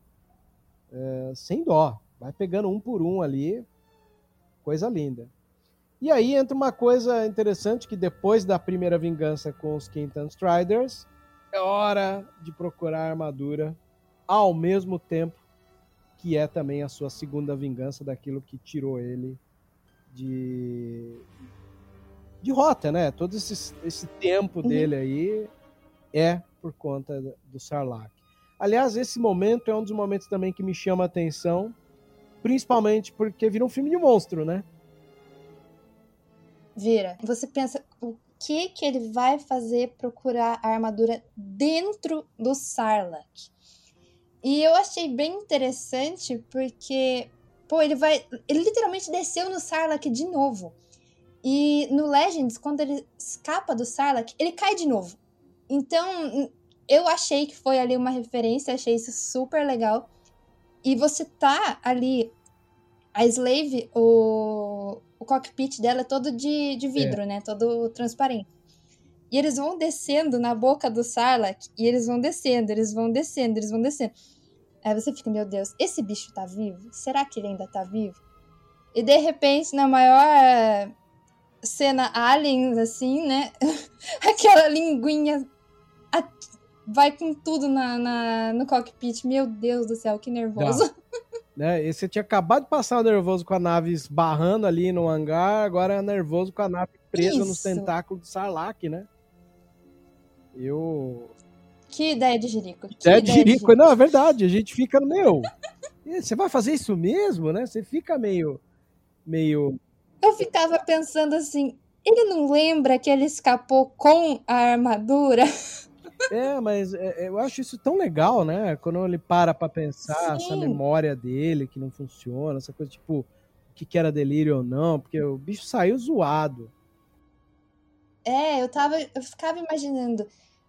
é, sem dó. Vai pegando um por um ali. Coisa linda. E aí entra uma coisa interessante que depois da primeira vingança com os Quintan Striders, é hora de procurar armadura ao mesmo tempo que é também a sua segunda vingança daquilo que tirou ele de de rota, né? Todo esse, esse tempo uhum. dele aí é por conta do Sarlacc. Aliás, esse momento é um dos momentos também que me chama a atenção, principalmente porque vira um filme de monstro, né?
Vira. Você pensa o que que ele vai fazer procurar a armadura dentro do Sarlacc? E eu achei bem interessante porque, pô, ele vai, ele literalmente desceu no Sarlacc de novo. E no Legends, quando ele escapa do Sarlacc, ele cai de novo. Então, eu achei que foi ali uma referência, achei isso super legal. E você tá ali. A Slave, o, o cockpit dela é todo de, de vidro, é. né? Todo transparente. E eles vão descendo na boca do Sarlacc, e eles vão descendo, eles vão descendo, eles vão descendo. Aí você fica, meu Deus, esse bicho tá vivo? Será que ele ainda tá vivo? E de repente, na maior cena aliens, assim, né? *laughs* Aquela linguinha vai com tudo na, na, no cockpit. Meu Deus do céu, que nervoso.
Né? E você tinha acabado de passar nervoso com a nave esbarrando ali no hangar, agora é nervoso com a nave presa Isso. nos tentáculos do Sarlacc, né? Eu.
Que ideia de Jerico.
Que ideia, de Jerico. Não, é verdade. A gente fica, meu. Você vai fazer isso mesmo, né? Você fica meio. meio
eu ficava pensando assim, ele não lembra que ele escapou com a armadura? *laughs*
É, mas é, é, eu acho isso tão legal, né? Quando ele para pra pensar, Sim. essa memória dele que não funciona, essa coisa tipo, o que, que era delírio ou não, porque o bicho saiu zoado.
É, eu tava. Eu ficava imaginando.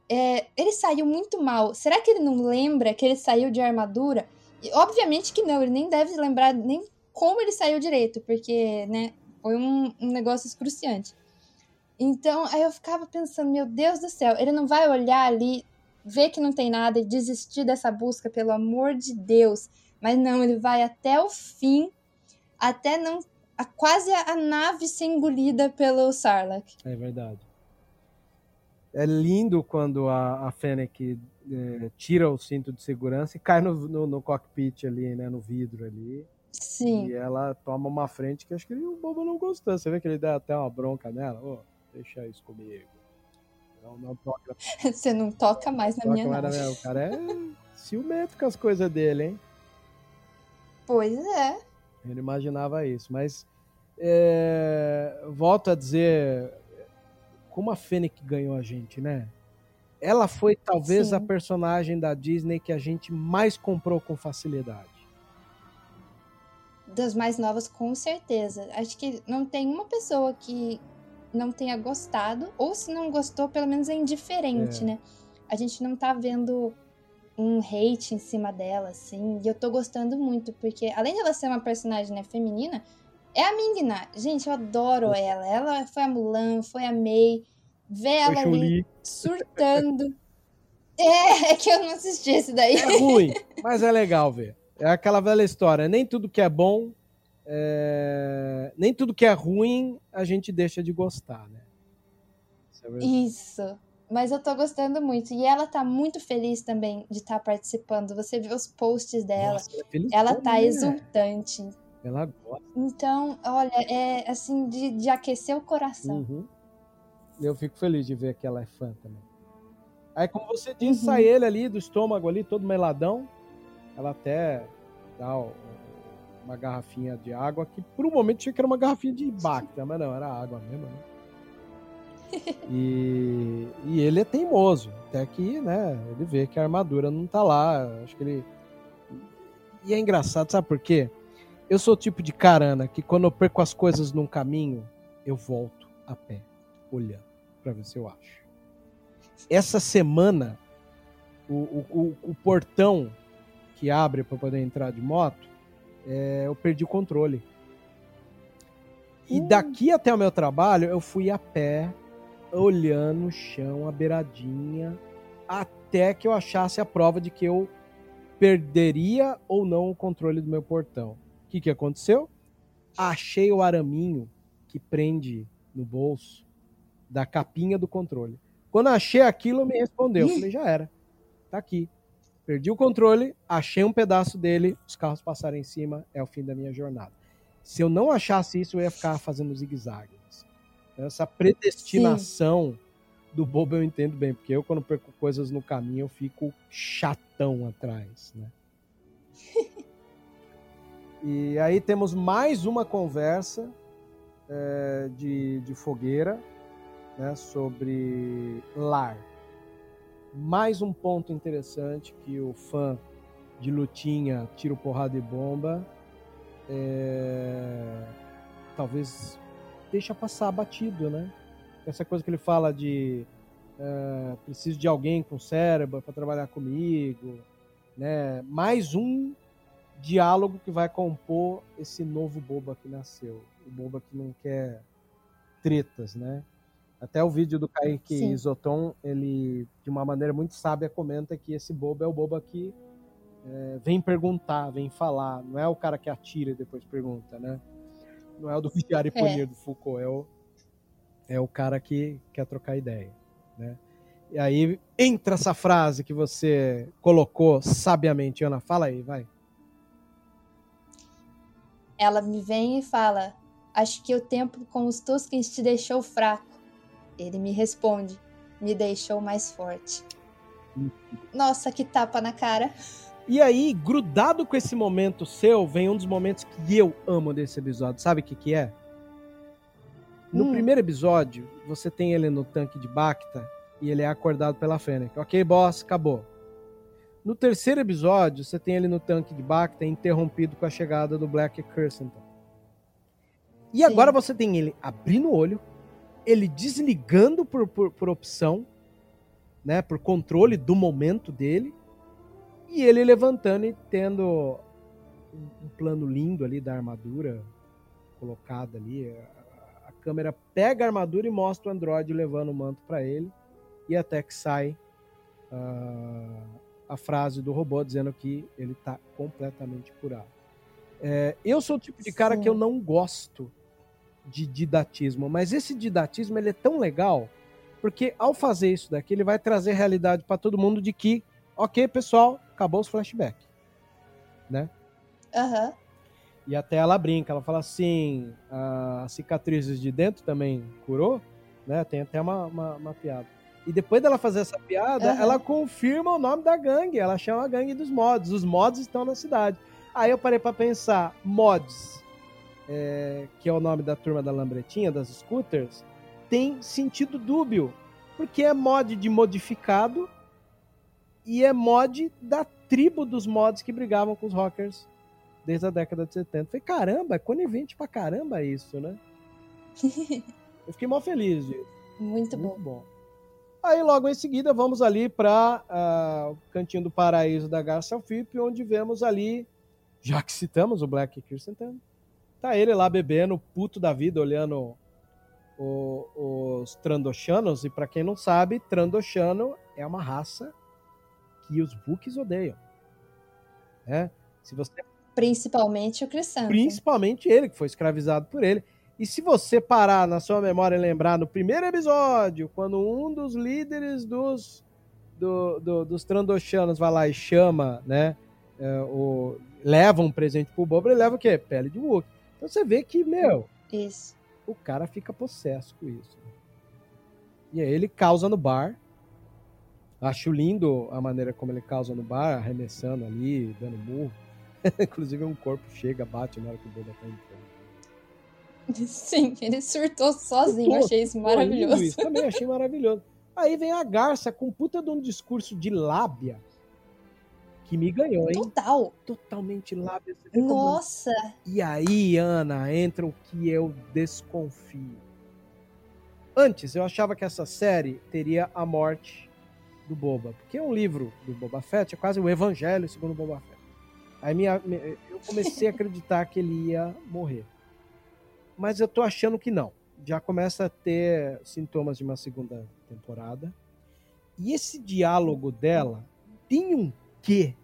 É, ele saiu muito mal. Será que ele não lembra que ele saiu de armadura? E, obviamente que não, ele nem deve lembrar nem como ele saiu direito, porque, né, foi um, um negócio excruciante. Então, aí eu ficava pensando, meu Deus do céu, ele não vai olhar ali, ver que não tem nada e desistir dessa busca, pelo amor de Deus. Mas não, ele vai até o fim, até não. A, quase a, nave ser engolida pelo Sarlacc.
É verdade. É lindo quando a, a Fennec é, tira o cinto de segurança e cai no, no, no cockpit ali, né? No vidro ali.
Sim.
E ela toma uma frente que acho que o Bobo não gostou. Você vê que ele dá até uma bronca nela. Oh, deixa isso comigo.
Não, não toca. *laughs* Você não toca mais na toca minha mais.
O cara é ciumento com as coisas dele, hein?
Pois é.
Ele imaginava isso. Mas, é... volto a dizer, como a Fênix ganhou a gente, né? Ela foi talvez Sim. a personagem da Disney que a gente mais comprou com facilidade
das mais novas, com certeza. Acho que não tem uma pessoa que não tenha gostado, ou se não gostou, pelo menos é indiferente, é. né? A gente não tá vendo um hate em cima dela, assim, e eu tô gostando muito, porque além de ela ser uma personagem né, feminina, é a Ming-Na. Gente, eu adoro ela. Ela foi a Mulan, foi a Mei. Ver ela ali surtando. *laughs* é, é que eu não assisti esse daí.
É ruim, *laughs* mas é legal ver. É aquela velha história, nem tudo que é bom, é... nem tudo que é ruim a gente deixa de gostar, né?
Isso, é Mas eu tô gostando muito. E ela tá muito feliz também de estar tá participando. Você vê os posts dela. Nossa, ela, é ela tá né? exultante.
Ela gosta.
Então, olha, é assim, de, de aquecer o coração.
Uhum. Eu fico feliz de ver que ela é fã também. Aí, como você disse, uhum. sai ele ali do estômago ali, todo meladão ela até dá uma garrafinha de água que por um momento tinha que era uma garrafinha de Bacta, mas não, era água mesmo, né? *laughs* E, e ele é teimoso, até que, né, ele vê que a armadura não tá lá, acho que ele... E é engraçado, sabe por quê? Eu sou o tipo de carana que quando eu perco as coisas num caminho, eu volto a pé, olhando, pra ver se eu acho. Essa semana, o, o, o, o portão que abre para poder entrar de moto, é, eu perdi o controle. E hum. daqui até o meu trabalho, eu fui a pé, olhando o chão, a beiradinha, até que eu achasse a prova de que eu perderia ou não o controle do meu portão. O que, que aconteceu? Achei o araminho que prende no bolso da capinha do controle. Quando achei aquilo, me respondeu. Eu falei, já era. Tá aqui. Perdi o controle, achei um pedaço dele, os carros passaram em cima, é o fim da minha jornada. Se eu não achasse isso, eu ia ficar fazendo zigue-zague. Essa predestinação Sim. do bobo eu entendo bem, porque eu, quando perco coisas no caminho, eu fico chatão atrás, né? *laughs* e aí temos mais uma conversa é, de, de fogueira né, sobre lar. Mais um ponto interessante que o fã de lutinha, tiro, porrada e bomba, é, talvez deixa passar batido, né? Essa coisa que ele fala de é, preciso de alguém com cérebro para trabalhar comigo, né? Mais um diálogo que vai compor esse novo boba que nasceu, o boba que não quer tretas, né? Até o vídeo do Kaique Sim. Isoton, ele, de uma maneira muito sábia, comenta que esse boba é o boba que é, vem perguntar, vem falar. Não é o cara que atira e depois pergunta, né? Não é o do Vigiar e *laughs* é. Punir é. do Foucault, é o, é o cara que quer trocar ideia, né? E aí entra essa frase que você colocou sabiamente, Ana. Fala aí, vai.
Ela me vem e fala: Acho que o tempo com os Tuskens te deixou fraco. Ele me responde: Me deixou mais forte. Uhum. Nossa, que tapa na cara.
E aí, grudado com esse momento seu, vem um dos momentos que eu amo desse episódio. Sabe o que, que é? No hum. primeiro episódio, você tem ele no tanque de Bacta e ele é acordado pela Fennec. Ok, boss, acabou. No terceiro episódio, você tem ele no tanque de Bacta interrompido com a chegada do Black Kirstenton. E Sim. agora você tem ele abrindo o olho, ele desligando por, por, por opção, né, por controle do momento dele, e ele levantando e tendo um plano lindo ali da armadura colocada ali. A, a câmera pega a armadura e mostra o androide levando o manto para ele, e até que sai uh, a frase do robô dizendo que ele está completamente curado. É, eu sou o tipo de cara Sim. que eu não gosto de didatismo, mas esse didatismo ele é tão legal porque ao fazer isso daqui ele vai trazer realidade para todo mundo de que, ok, pessoal, acabou os flashbacks, né?
Uhum.
E até ela brinca, ela fala assim, as cicatrizes de dentro também curou, né? Tem até uma, uma, uma piada. E depois dela fazer essa piada, uhum. ela confirma o nome da gangue. Ela chama a gangue dos mods. Os mods estão na cidade. Aí eu parei para pensar, mods é, que é o nome da turma da Lambretinha, das scooters, tem sentido dúbio, porque é mod de modificado e é mod da tribo dos mods que brigavam com os rockers desde a década de 70. Falei, caramba, é conivente pra caramba isso, né? *laughs* Eu fiquei mó feliz disso.
Muito, Muito bom. bom.
Aí logo em seguida vamos ali para uh, ah, o Cantinho do Paraíso da Garça Fip, onde vemos ali, já que citamos o Black Kirsten Tá ele lá bebendo, puto da vida, olhando o, os Trandoshanos. E para quem não sabe, Trandoshano é uma raça que os Books odeiam. Né? Se você...
Principalmente o Crescente.
Principalmente ele, que foi escravizado por ele. E se você parar na sua memória e lembrar no primeiro episódio, quando um dos líderes dos, do, do, dos Trandoshanos vai lá e chama, né? É, o, leva um presente pro Bobo, ele leva o quê? Pele de Wookiee. Então você vê que, meu,
isso.
o cara fica possesso com isso. E aí ele causa no bar. Acho lindo a maneira como ele causa no bar, arremessando ali, dando murro. *laughs* Inclusive um corpo chega, bate na hora que o Boba tá entrando. *laughs*
Sim, ele surtou sozinho, surtou, achei isso maravilhoso. Isso,
também achei maravilhoso. Aí vem a Garça com puta de um discurso de lábia que me ganhou, hein?
Total.
Totalmente lábio.
Nossa!
E aí, Ana, entra o que eu desconfio. Antes, eu achava que essa série teria a morte do Boba. Porque um livro do Boba Fett é quase o evangelho segundo o Boba Fett. Aí minha, eu comecei a *laughs* acreditar que ele ia morrer. Mas eu tô achando que não. Já começa a ter sintomas de uma segunda temporada. E esse diálogo dela tem um quê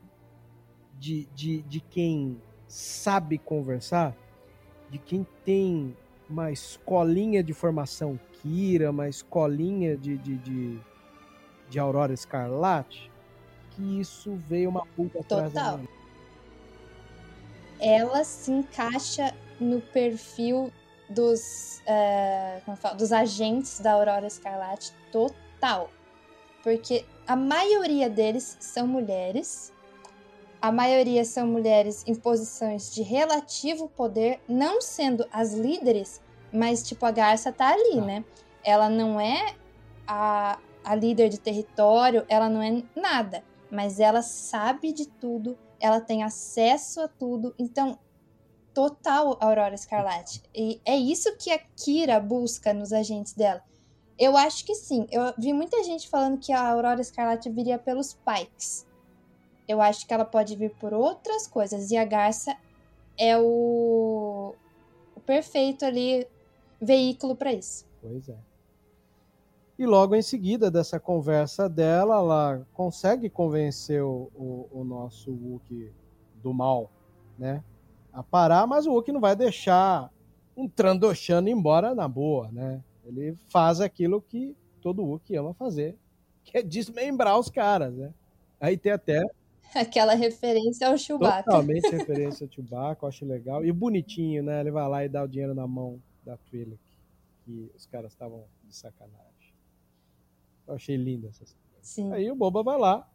de, de, de quem sabe conversar, de quem tem uma escolinha de formação Kira, uma escolinha de, de, de, de Aurora Escarlate, que isso veio uma pulga atrás
da Ela se encaixa no perfil dos, é, falo, dos agentes da Aurora Escarlate total. Porque a maioria deles são mulheres. A maioria são mulheres em posições de relativo poder, não sendo as líderes, mas tipo a Garça tá ali, ah. né? Ela não é a, a líder de território, ela não é nada, mas ela sabe de tudo, ela tem acesso a tudo. Então, total Aurora Escarlate. E é isso que a Kira busca nos agentes dela. Eu acho que sim. Eu vi muita gente falando que a Aurora Escarlate viria pelos Pikes. Eu acho que ela pode vir por outras coisas. E a Garça é o, o perfeito ali veículo para isso.
Pois é. E logo em seguida dessa conversa dela, ela consegue convencer o, o, o nosso Wookie do mal, né? A parar, mas o Wookie não vai deixar um Trandoshano embora na boa, né? Ele faz aquilo que todo Wookie ama fazer, que é desmembrar os caras, né? Aí tem até *laughs*
Aquela referência ao Chewbacca.
Totalmente *laughs* referência ao Chewbacca, eu acho legal. E bonitinho, né? Ele vai lá e dá o dinheiro na mão da Twi'lek, que os caras estavam de sacanagem. Eu achei linda essa
cena.
Aí o Boba vai lá.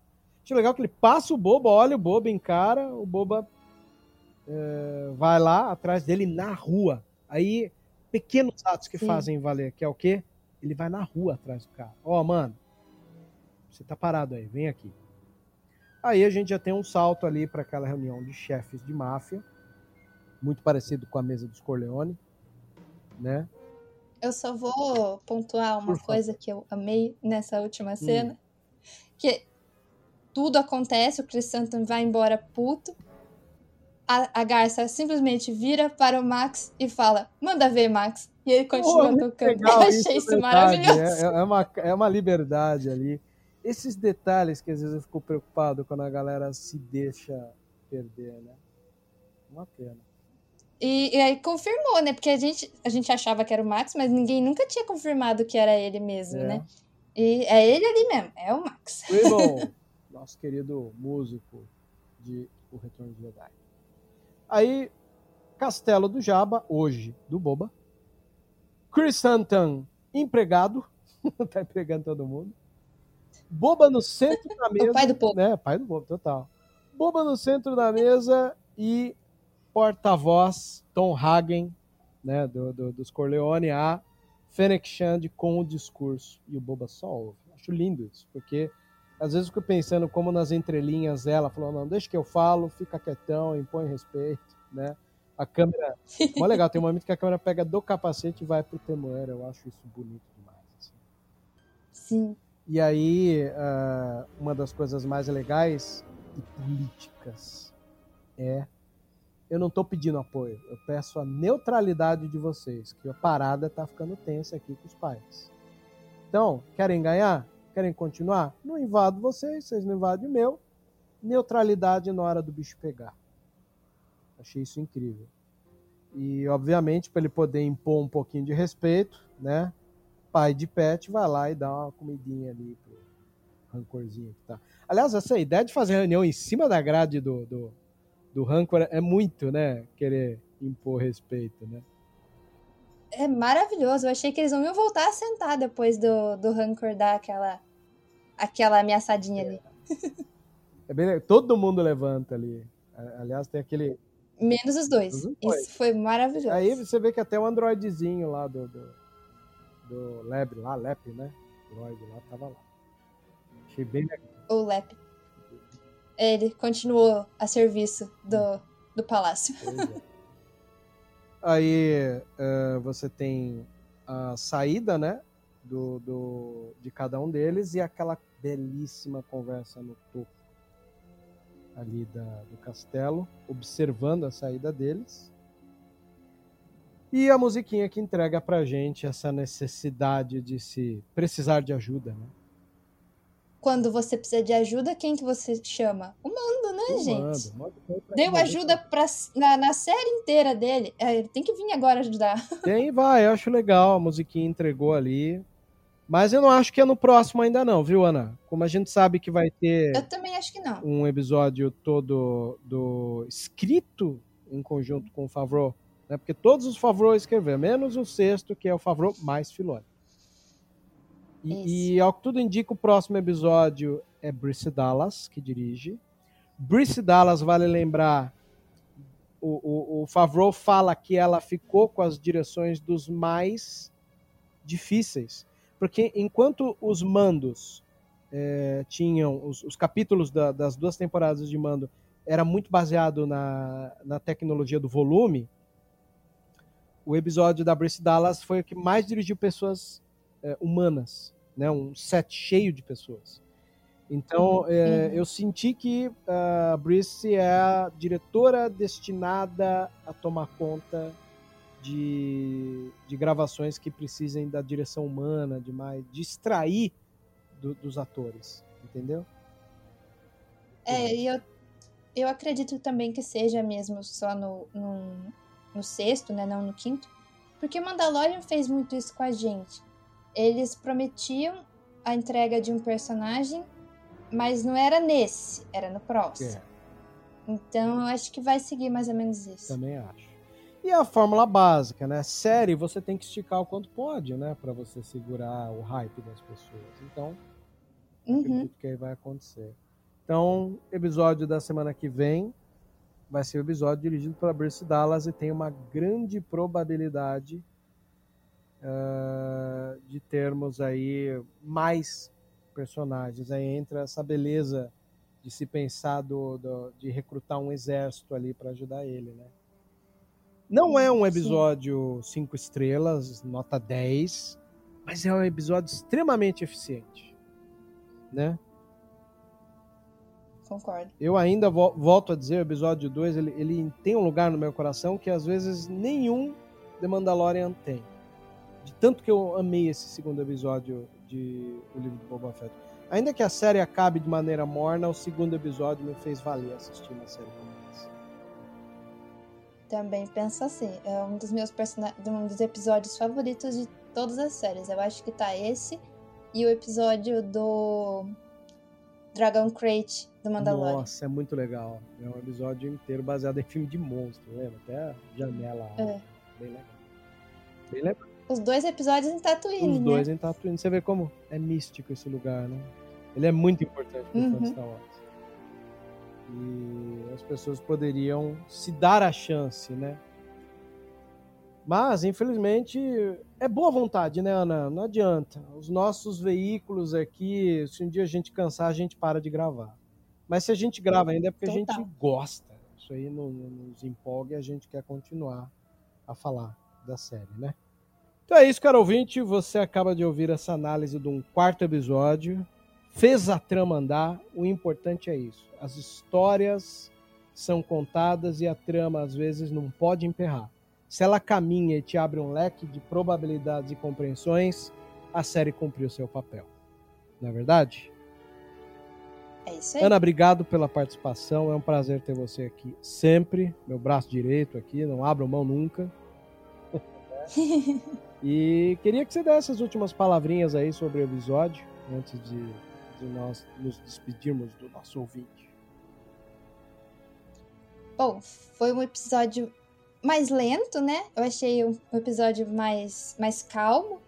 Acho legal que ele passa o Boba, olha o Boba, encara, o Boba é, vai lá atrás dele na rua. Aí, pequenos atos que Sim. fazem valer, que é o quê? Ele vai na rua atrás do cara. Ó, oh, mano, você tá parado aí, vem aqui. Aí a gente já tem um salto ali para aquela reunião de chefes de máfia, muito parecido com a mesa dos Corleone, né?
Eu só vou pontuar uma coisa que eu amei nessa última hum. cena. Hum. Que tudo acontece, o Chris Santon vai embora puto. A, a Garça simplesmente vira para o Max e fala: Manda ver, Max. E ele continua oh, tocando. *laughs* Eu achei isso, maravilhoso.
É, é, uma, é uma liberdade ali. Esses detalhes que às vezes eu fico preocupado quando a galera se deixa perder, né? Uma pena.
E, e, aí confirmou, né? Porque a gente, a gente achava que era o Max, mas ninguém nunca tinha confirmado que era ele mesmo, é. né? E é ele ali mesmo, é o Max.
Rainbow, *laughs* nosso querido músico de O Retorno de Jedi. Aí, Castelo do Jabba, hoje, do Boba. Chris Santan, empregado. *laughs* tá empregando todo mundo. Boba no centro da mesa. *laughs*
o pai do povo.
Né? Pai do povo, total. Boba no centro da mesa e porta-voz Tom Hagen, né, do, do, dos Corleone, a Fennec Shand com o discurso. E o Boba só ouve. Acho lindo isso, porque às vezes eu fico pensando como nas entrelinhas ela falou, não, deixa que eu falo, fica quietão, impõe respeito, né? A câmera... *laughs* Mó legal, tem um momento que a câmera pega do capacete e vai pro Temuera, eu acho isso bonito demais. Assim.
Sim.
E aí, uh, uma das coisas mais legais e políticas é eu não estou pedindo apoio, eu peço a neutralidade de vocês, que a parada está ficando tensa aqui com os pais. Então, querem ganhar? Querem continuar? Não invado vocês, vocês não invadem o meu. Neutralidade na hora do bicho pegar. Achei isso incrível. E, obviamente, para ele poder impor um pouquinho de respeito, né? Pai de pet vai lá e dá uma comidinha ali pro rancorzinho que tá. Aliás, essa ideia de fazer reunião em cima da grade do, do do Rancor é muito, né? Querer impor respeito, né?
É maravilhoso. Eu achei que eles não iam voltar a sentar depois do, do Rancor dar aquela, aquela ameaçadinha é. ali. *laughs*
É bem, todo mundo levanta ali. Aliás, tem aquele.
Menos os dois. Uhum. Isso foi maravilhoso.
Aí você vê que até o androidezinho lá do, do, do Leb, lá, Lep, né? Android lá tava lá. Achei bem legal.
O Lep ele continuou a serviço do, do palácio.
É. Aí uh, você tem a saída, né? Do, do, de cada um deles e aquela belíssima conversa no topo ali da, do castelo, observando a saída deles. E a musiquinha que entrega pra gente essa necessidade de se precisar de ajuda, né?
quando você precisa de ajuda, quem que você chama? O Mando, né, o gente? Mando. Deu ajuda pra, na, na série inteira dele. É, ele tem que vir agora ajudar. *laughs*
Tem, vai, eu acho legal. A musiquinha entregou ali. Mas eu não acho que é no próximo ainda não, viu, Ana? Como a gente sabe que vai ter...
Eu também acho que não.
Um episódio todo do escrito em conjunto com o Favreau Né? Porque todos os Favreau escreveram, menos o sexto, que é o Favreau mais Filoni. E, e, ao que tudo indica, o próximo episódio é Brice Dallas, que dirige. Brice Dallas, vale lembrar, o, o, o Favreau fala que ela ficou com as direções dos mais difíceis. Porque enquanto os mandos é, tinham, os, os capítulos da, das duas temporadas de mando era muito baseado na, na tecnologia do volume, o episódio da Brice Dallas foi o que mais dirigiu pessoas é, humanas, né? um set cheio de pessoas. Então, é, uhum. eu senti que a Brice é a diretora destinada a tomar conta de, de gravações que precisem da direção humana, de mais distrair do, dos atores, entendeu?
É, e eu, eu acredito também que seja mesmo só no, no, no sexto, né, não no quinto, porque Mandalorian fez muito isso com a gente. Eles prometiam a entrega de um personagem, mas não era nesse, era no próximo. É. Então eu acho que vai seguir mais ou menos isso.
Também acho. E a fórmula básica, né? Série você tem que esticar o quanto pode, né? Para você segurar o hype das pessoas. Então, uhum. acredito que aí vai acontecer. Então, episódio da semana que vem vai ser o episódio dirigido pela Bruce Dallas e tem uma grande probabilidade uh, de termos aí mais personagens. Aí entra essa beleza de se pensar do, do de recrutar um exército ali para ajudar ele, né? Não é um episódio 5 estrelas, nota 10, mas é um episódio extremamente eficiente, né?
Concordo.
Eu ainda vo volto a dizer, o episódio 2, ele, ele tem um lugar no meu coração que às vezes nenhum The Mandalorian tem. De tanto que eu amei esse segundo episódio de O Livro de Boba Fett. Ainda que a série acabe de maneira morna, o segundo episódio me fez valer assistir uma série como
também penso assim. É um dos meus um dos episódios favoritos de todas as séries. Eu acho que tá esse e o episódio do Dragon Crate do Mandalorian.
Nossa, é muito legal. É um episódio inteiro baseado em filme de monstro, lembra? Até a janela. É. Bem legal.
Bem legal. Os dois episódios em Tatooine,
Os dois
né?
em Tatooine. Você vê como é místico esse lugar, né? Ele é muito importante para uhum. Star Wars. E as pessoas poderiam se dar a chance, né? Mas, infelizmente, é boa vontade, né, Ana? Não adianta. Os nossos veículos aqui, se um dia a gente cansar, a gente para de gravar. Mas se a gente grava ainda é porque a gente gosta. Isso aí não, não nos empolga e a gente quer continuar a falar da série, né? Então é isso, caro ouvinte. Você acaba de ouvir essa análise de um quarto episódio fez a trama andar, o importante é isso. As histórias são contadas e a trama às vezes não pode emperrar. Se ela caminha e te abre um leque de probabilidades e compreensões, a série cumpriu seu papel. Não é verdade?
É isso aí.
Ana, obrigado pela participação. É um prazer ter você aqui sempre. Meu braço direito aqui, não abro mão nunca. *laughs* e queria que você desse as últimas palavrinhas aí sobre o episódio, antes de de nós nos despedirmos do nosso ouvinte?
Bom, foi um episódio mais lento, né? Eu achei um episódio mais, mais calmo,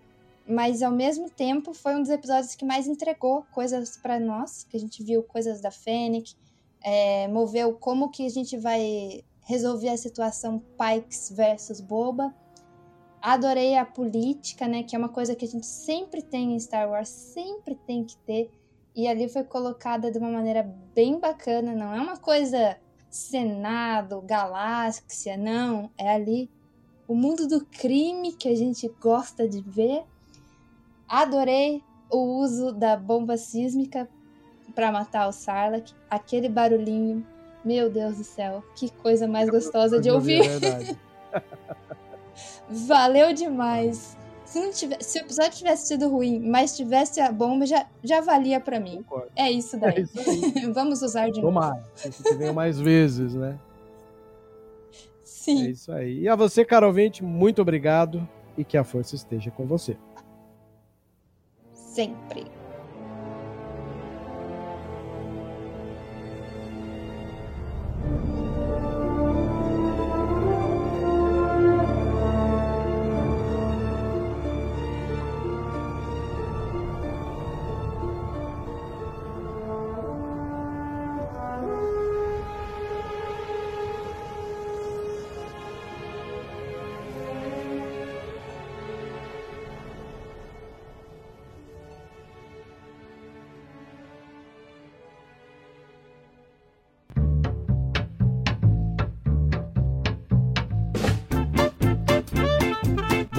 mas ao mesmo tempo foi um dos episódios que mais entregou coisas para nós, que a gente viu coisas da Fennec, é, moveu como que a gente vai resolver a situação Pikes versus Boba. Adorei a política, né? Que é uma coisa que a gente sempre tem em Star Wars, sempre tem que ter. E ali foi colocada de uma maneira bem bacana, não é uma coisa Senado, galáxia, não. É ali o mundo do crime que a gente gosta de ver. Adorei o uso da bomba sísmica para matar o Sarlacc. Aquele barulhinho, meu Deus do céu, que coisa mais gostosa de ouvir. É *laughs* Valeu demais. Se, não tivesse, se o episódio tivesse sido ruim, mas tivesse a bomba, já, já valia para mim. Concordo. É isso daí. É isso *laughs* Vamos usar de
Tomara, novo. Tomara. Que venha mais vezes, né?
Sim.
É isso aí. E a você, caro ouvinte, muito obrigado e que a força esteja com você.
Sempre.